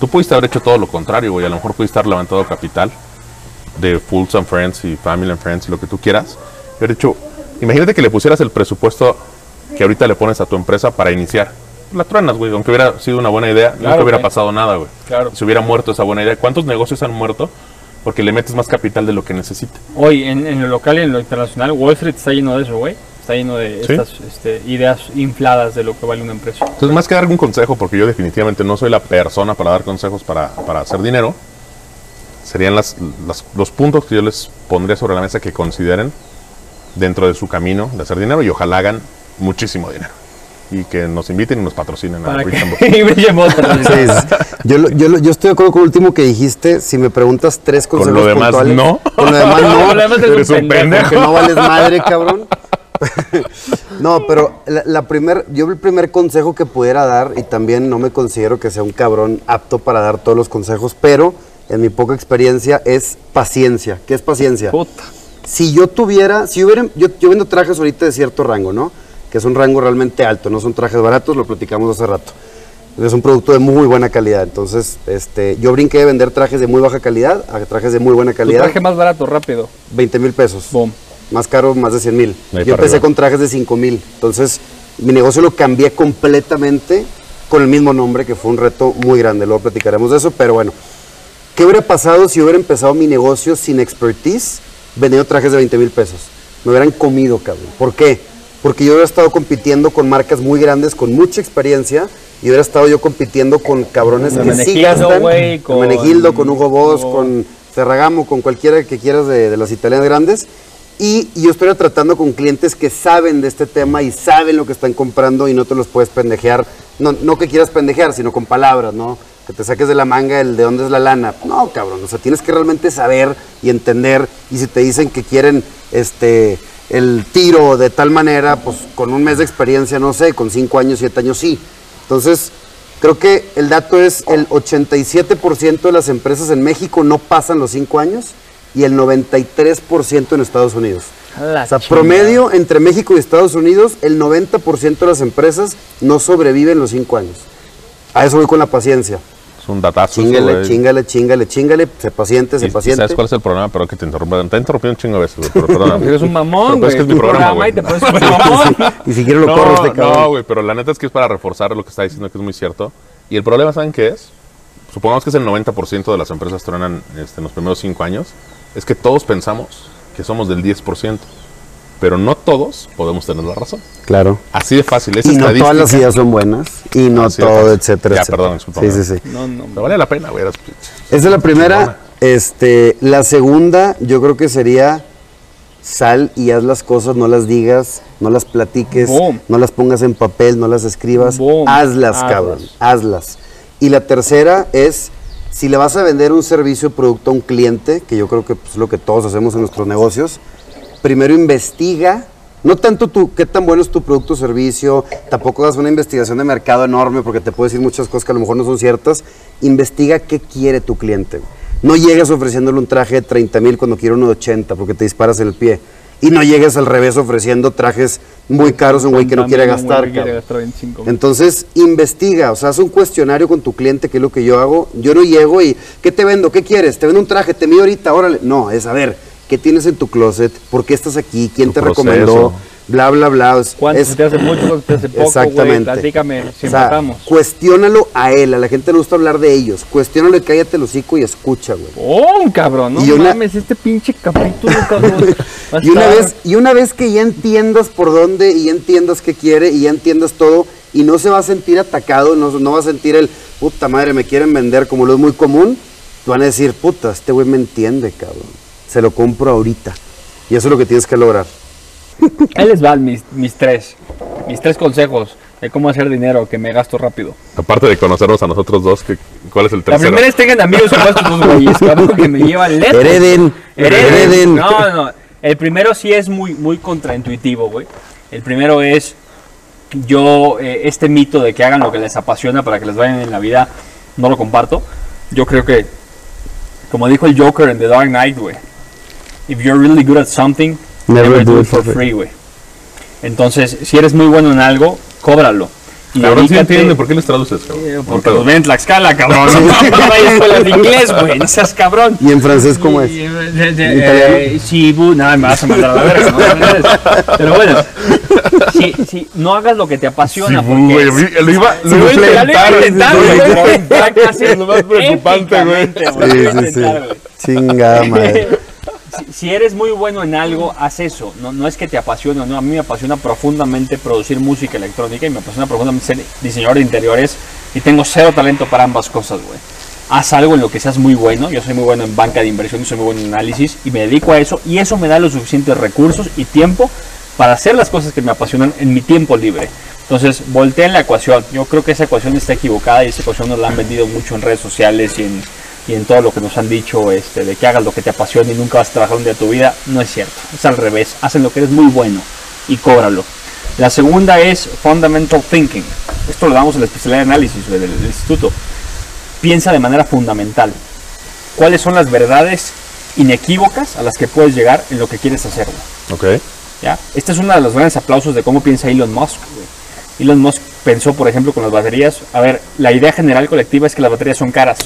Tú pudiste haber hecho todo lo contrario, güey. A lo mejor pudiste haber levantado capital de Fools and Friends y Family and Friends y lo que tú quieras. Y haber dicho, imagínate que le pusieras el presupuesto que ahorita le pones a tu empresa para iniciar. La truenas, güey. Aunque hubiera sido una buena idea, Claro, nunca hubiera güey. pasado nada, güey. Claro. Si hubiera muerto esa buena idea. ¿Cuántos negocios han muerto? Porque le metes más capital de lo que necesita. Hoy en, en lo local y en lo internacional, Wall Street está lleno de eso, güey. Está lleno de Sí. estas este, ideas infladas de lo que vale una empresa. Entonces, más que dar algún consejo, porque yo definitivamente no soy la persona para dar consejos para, para hacer dinero, serían las, las- los puntos que yo les pondría sobre la mesa que consideren dentro de su camino de hacer dinero y ojalá hagan muchísimo dinero. Y que nos inviten y nos patrocinen a Rich. <laughs> <laughs> Yo, lo- yo, lo- yo estoy de acuerdo con lo último que dijiste. Si me preguntas tres Con consejos lo demás, puntuales, no. Con lo demás, <laughs> no. Con lo demás eres un pendejo. no vales madre, cabrón. no, pero la, la primer, yo el primer consejo que pudiera dar, y también no me considero que sea un cabrón apto para dar todos los consejos, pero en mi poca experiencia es paciencia. ¿Qué es paciencia? Puta. Si yo tuviera, si hubiera, yo, yo vendo trajes ahorita de cierto rango, ¿no? Que es un rango realmente alto, no son trajes baratos, lo platicamos hace rato. Es un producto de muy buena calidad. Entonces, este, yo brinqué de vender trajes de muy baja calidad a trajes de muy buena Tu calidad. traje más barato, rápido. 20 mil pesos. Boom. Más caro, más de 100 mil. Yo empecé arriba. con trajes de 5 mil. Entonces, mi negocio lo cambié completamente con el mismo nombre, que fue un reto muy grande. Luego platicaremos de eso, pero bueno. ¿Qué hubiera pasado si hubiera empezado mi negocio sin expertise, vendiendo trajes de 20 mil pesos? Me hubieran comido, cabrón. ¿Por qué? Porque yo hubiera estado compitiendo con marcas muy grandes, con mucha experiencia, y hubiera estado yo compitiendo con cabrones Con que sí gastan. con Hermenegildo, con Hugo Boss, Hugo- con Ferragamo, con cualquiera que quieras de, de las italianas grandes. Y, y yo estoy tratando con clientes que saben de este tema y saben lo que están comprando y no te los puedes pendejear. No, no que quieras pendejear, sino con palabras, ¿no? Que te saques de la manga el de dónde es la lana. No, cabrón. O sea, tienes que realmente saber y entender. Y si te dicen que quieren este el tiro de tal manera, pues con un mes de experiencia, no sé, con cinco años, siete años, sí. Entonces, Creo que el dato es el 87% de las empresas en México no pasan los 5 años y el 93% en Estados Unidos. La O sea, chingada. promedio entre México y Estados Unidos, el 90% de las empresas no sobreviven los 5 años. A eso voy con la paciencia. Es un datazo. Chingale, chingale, chingale, chingale, sé paciente, y paciente. ¿Sabes cuál es el problema? Pero que te interrumpa. Te he interrumpido un chingo de veces, pero perdóname. <laughs> Eres un mamón, Pero güey. es que es mi programa, güey. y si quiere lo no, corro este cabrón. No, güey, pero la neta es que es para reforzar lo que está diciendo, que es muy cierto. Y el problema, ¿saben qué es? Supongamos que es el 90% de las empresas truenan este, en los primeros 5 años. Es que todos pensamos que somos del 10%. Pero no todos podemos tener la razón. Claro. Así de fácil. Es Y no todas las ideas son buenas. Y no Así todo, etcétera, Ya, etcétera. perdón, discúlpame. Sí, sí, sí. No, no. Pero vale la pena, güey. es la primera. Este, la segunda, yo creo que sería sal y haz las cosas, no las digas, no las platiques, Boom. no las pongas en papel, no las escribas, Boom. hazlas, Hazlas. cabrón, hazlas. Y la tercera es si le vas a vender un servicio o producto a un cliente, que yo creo que pues, es lo que todos hacemos en nuestros negocios, primero investiga, no tanto tú, qué tan bueno es tu producto o servicio, tampoco hagas una investigación de mercado enorme porque te puedo decir muchas cosas que a lo mejor no son ciertas, investiga qué quiere tu cliente. No llegues ofreciéndole un traje de 30 mil cuando quiere uno de 80 porque te disparas el pie. Y no llegues al revés ofreciendo trajes muy caros a un güey que no quiere gastar. quiere gastar 25 mil. Entonces, investiga, o sea, haz un cuestionario con tu cliente, que es lo que yo hago. Yo no llego y, ¿qué te vendo? ¿Qué quieres? Te vendo un traje, te mido ahorita, órale. No, es a ver, ¿qué tienes en tu closet? ¿Por qué estás aquí? ¿Quién Tu te proceso. recomendó? Bla, bla, bla. ¿Cuánto es- se te hace mucho? ¿Cuánto te hace poco? Exactamente. Güey? Platícame, si o sea, empatamos. cuestiónalo a él, a la gente le gusta hablar de ellos. Cuestiónalo y cállate el hocico y escucha, güey. ¡Oh, cabrón! No Y una- mames, este pinche capítulo, <laughs> cabrón. Y una, estar- vez, y una vez que ya entiendas por dónde y ya entiendas qué quiere y ya entiendas todo y no se va a sentir atacado, no, no va a sentir el puta madre, me quieren vender como lo es muy común, te van a decir, puta, este güey me entiende, cabrón. Se lo compro ahorita. Y eso es lo que tienes que lograr. <laughs> Ahí les van mis, mis tres. Mis tres consejos de cómo hacer dinero que me gasto rápido. Aparte de conocernos a nosotros dos, ¿qué- ¿cuál es el La tercero? primera es tengan amigos como estos dos güeyes, cabrón, que me llevan lejos. Hereden, Hereden. hereden. No, no. El primero sí es muy, muy contraintuitivo, güey. El primero es yo, eh, este mito de que hagan lo que les apasiona para que les vayan en la vida, no lo comparto. Yo creo que, como dijo el Joker en The Dark Knight, güey, if you're really good at something, never, do it for free, güey. Entonces, si eres muy bueno en algo, cóbralo. Y Cabrón, sí dedícate- entiende, ¿por qué les traduces? cabrón? eh, Porque los ven en Tlaxcala, cabrón. <laughs> No hay escuelas de inglés, güey. No seas cabrón. ¿Y en francés cómo es? Eh, eh, si bu- nada, me vas a mandar a la verga, ¿no? Pero bueno, si, si no hagas lo que te apasiona, Sí, porque lo iba, Sí, lo iba a ya lo iba a intentar, intentar, güey, güey. cabrón. Ya casi Es lo más <laughs> preocupante, güey. a intentar, güey. Chingada madre. Si, eres muy bueno en algo, haz eso. No, no es que te apasione no. A mí me apasiona profundamente producir música electrónica y me apasiona profundamente ser diseñador de interiores y tengo cero talento para ambas cosas, güey. Haz algo en lo que seas muy bueno. Yo soy muy bueno en banca de inversión y soy muy bueno en análisis y me dedico a eso y eso me da los suficientes recursos y tiempo para hacer las cosas que me apasionan en mi tiempo libre. Entonces, volteen la ecuación. Yo creo que esa ecuación está equivocada y esa ecuación nos la han vendido mucho en redes sociales y en, y en todo lo que nos han dicho este, de que hagas lo que te apasiona y nunca vas a trabajar un día de tu vida. No es cierto. Es al revés. Hacen lo que eres muy bueno y cóbralo. La segunda es Fundamental Thinking. Esto lo damos en la especialidad de análisis del, del instituto. Piensa de manera fundamental. ¿Cuáles son las verdades inequívocas a las que puedes llegar en lo que quieres hacer? güey? Ok. ¿ya? Este es uno de los grandes aplausos de cómo piensa Elon Musk. Elon Musk pensó, por ejemplo, con las baterías. A ver, la idea general colectiva es que las baterías son caras.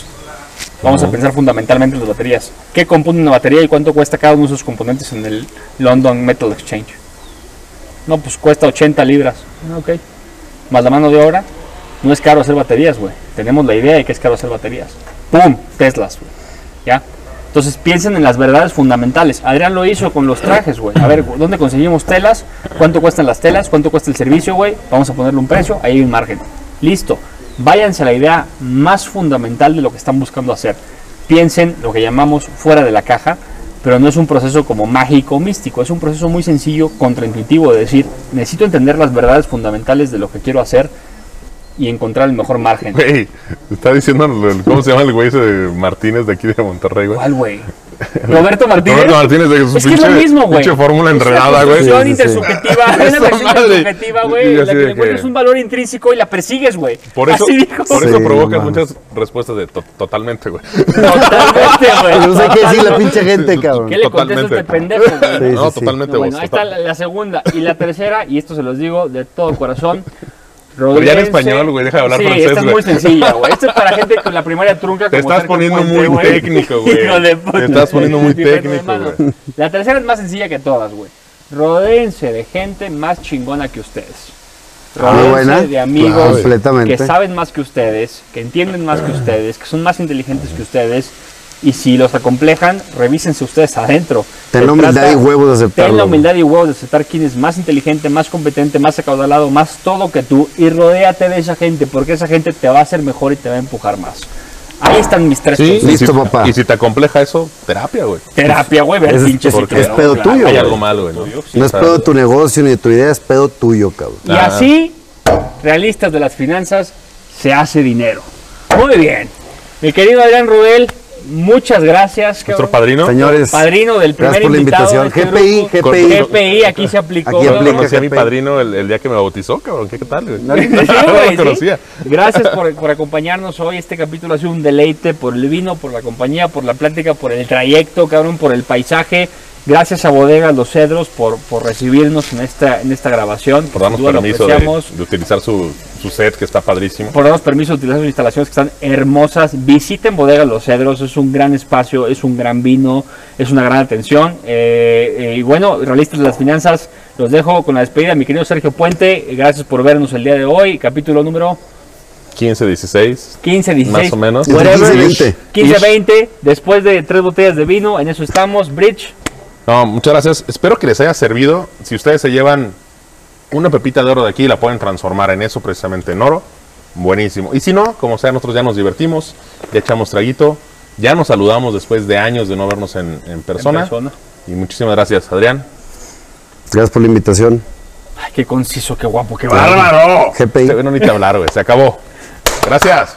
Vamos a pensar fundamentalmente en las baterías. ¿Qué compone una batería y cuánto cuesta cada uno de sus componentes en el London Metal Exchange? No, pues cuesta 80 libras. Ok. Más la mano de obra. No es caro hacer baterías, güey. Tenemos la idea de que es caro hacer baterías. ¡Pum! Teslas, güey. ¿Ya? Entonces piensen en las verdades fundamentales. Adrián lo hizo con los trajes, güey. A ver, ¿dónde conseguimos telas? ¿Cuánto cuestan las telas? ¿Cuánto cuesta el servicio, güey? Vamos a ponerle un precio, ahí hay un margen. Listo. Váyanse a la idea más fundamental de lo que están buscando hacer. Piensen lo que llamamos fuera de la caja, pero no es un proceso como mágico o místico, es un proceso muy sencillo, contraintuitivo de decir, necesito entender las verdades fundamentales de lo que quiero hacer y encontrar el mejor margen. Güey, está diciendo, ¿cómo se llama el güey ese de Martínez de aquí de Monterrey, güey? ¿Cuál, güey? <laughs> Roberto Martínez. Roberto Martínez de Es que es lo mismo, güey. pinche fórmula Es una enredada, güey. Es una <laughs> madre. intersubjetiva, güey. La que de le encuentras un valor intrínseco y la persigues, güey. Por eso, Así dijo. por eso Sí, provocas mames. muchas respuestas de to- totalmente, güey. Totalmente, güey. No sé qué decir la pinche gente, cabrón. ¿Qué le contesta a este Totalmente. pendejo, güey? Sí, no, totalmente, No, vos. bueno, ahí está la, la segunda. Y la tercera, y esto se los digo de todo corazón. Pero ya en español, güey, deja de hablar sí, francés, esta es muy sencilla, güey. Esto es para <laughs> gente con la primaria trunca. Te como estás poniendo Puente, muy técnico, güey. Te estás poniendo muy técnico, güey. La tercera es más sencilla que todas, güey. Rodéense de gente más chingona que ustedes. Ah, Rodéense buena. de amigos Claro, completamente. que saben más que ustedes, que entienden más que ustedes, que son más inteligentes que ustedes. Y si los acomplejan, revísense ustedes adentro. Ten la humildad trata- y huevos de aceptarlo. Ten la humildad y huevos de aceptar quién es más inteligente, más competente, más acaudalado, más todo que tú. Y rodéate de esa gente, porque esa gente te va a hacer mejor y te va a empujar más. Ahí están mis tres Sí. Listo, y si, papá. Y si te acompleja eso, terapia, güey. Terapia, güey, ver Es- pinche es- pedo tuyo, Hay güey. algo mal, güey. ¿no? No es pedo de tu negocio ni de tu idea, es pedo tuyo, cabrón. Y Ah. así, realistas de las finanzas, se hace dinero. Muy bien. Mi querido Adrián Rudel, muchas gracias. Nuestro cabrón. padrino. Señores, Padrino del primer gracias por la invitado invitación. este GPI, grupo. GPI. GPI, aquí se aplicó. Aquí ¿no? aplica. Conocí a mi padrino el, el día que me bautizó, cabrón. ¿Qué, qué tal? güey? No, <laughs> Sí, No güey, lo sí. conocía. Gracias por, <laughs> por acompañarnos hoy. Este capítulo ha sido un deleite por el vino, por la compañía, por la plática, por el trayecto, cabrón, por el paisaje. Gracias a Bodegas Los Cedros por, por recibirnos en esta, en esta grabación. Por darnos permiso de, de utilizar su, su set, que está padrísimo. por darnos permiso de utilizar sus instalaciones que están hermosas. Visiten Bodegas Los Cedros, es un gran espacio, es un gran vino, es una gran atención. Eh, eh, y bueno, realistas de las finanzas, los dejo con la despedida. Mi querido Sergio Puente, gracias por vernos el día de hoy. Capítulo número 15, 16. 15, 16. Más o menos. whatever. 15, 20. 15, 20. Después de tres botellas de vino, en eso estamos. Bridge. No, muchas gracias. Espero que les haya servido. Si ustedes se llevan una pepita de oro de aquí, la pueden transformar en eso, precisamente en oro. Buenísimo. Y si no, como sea, nosotros ya nos divertimos, ya echamos traguito, ya nos saludamos después de años de no vernos en, en persona. En persona. Y muchísimas gracias, Adrián. Gracias por la invitación. Ay, qué conciso, qué guapo, qué ¡Bárbaro! GPI. No ni te hablar, güey. Se acabó. Gracias.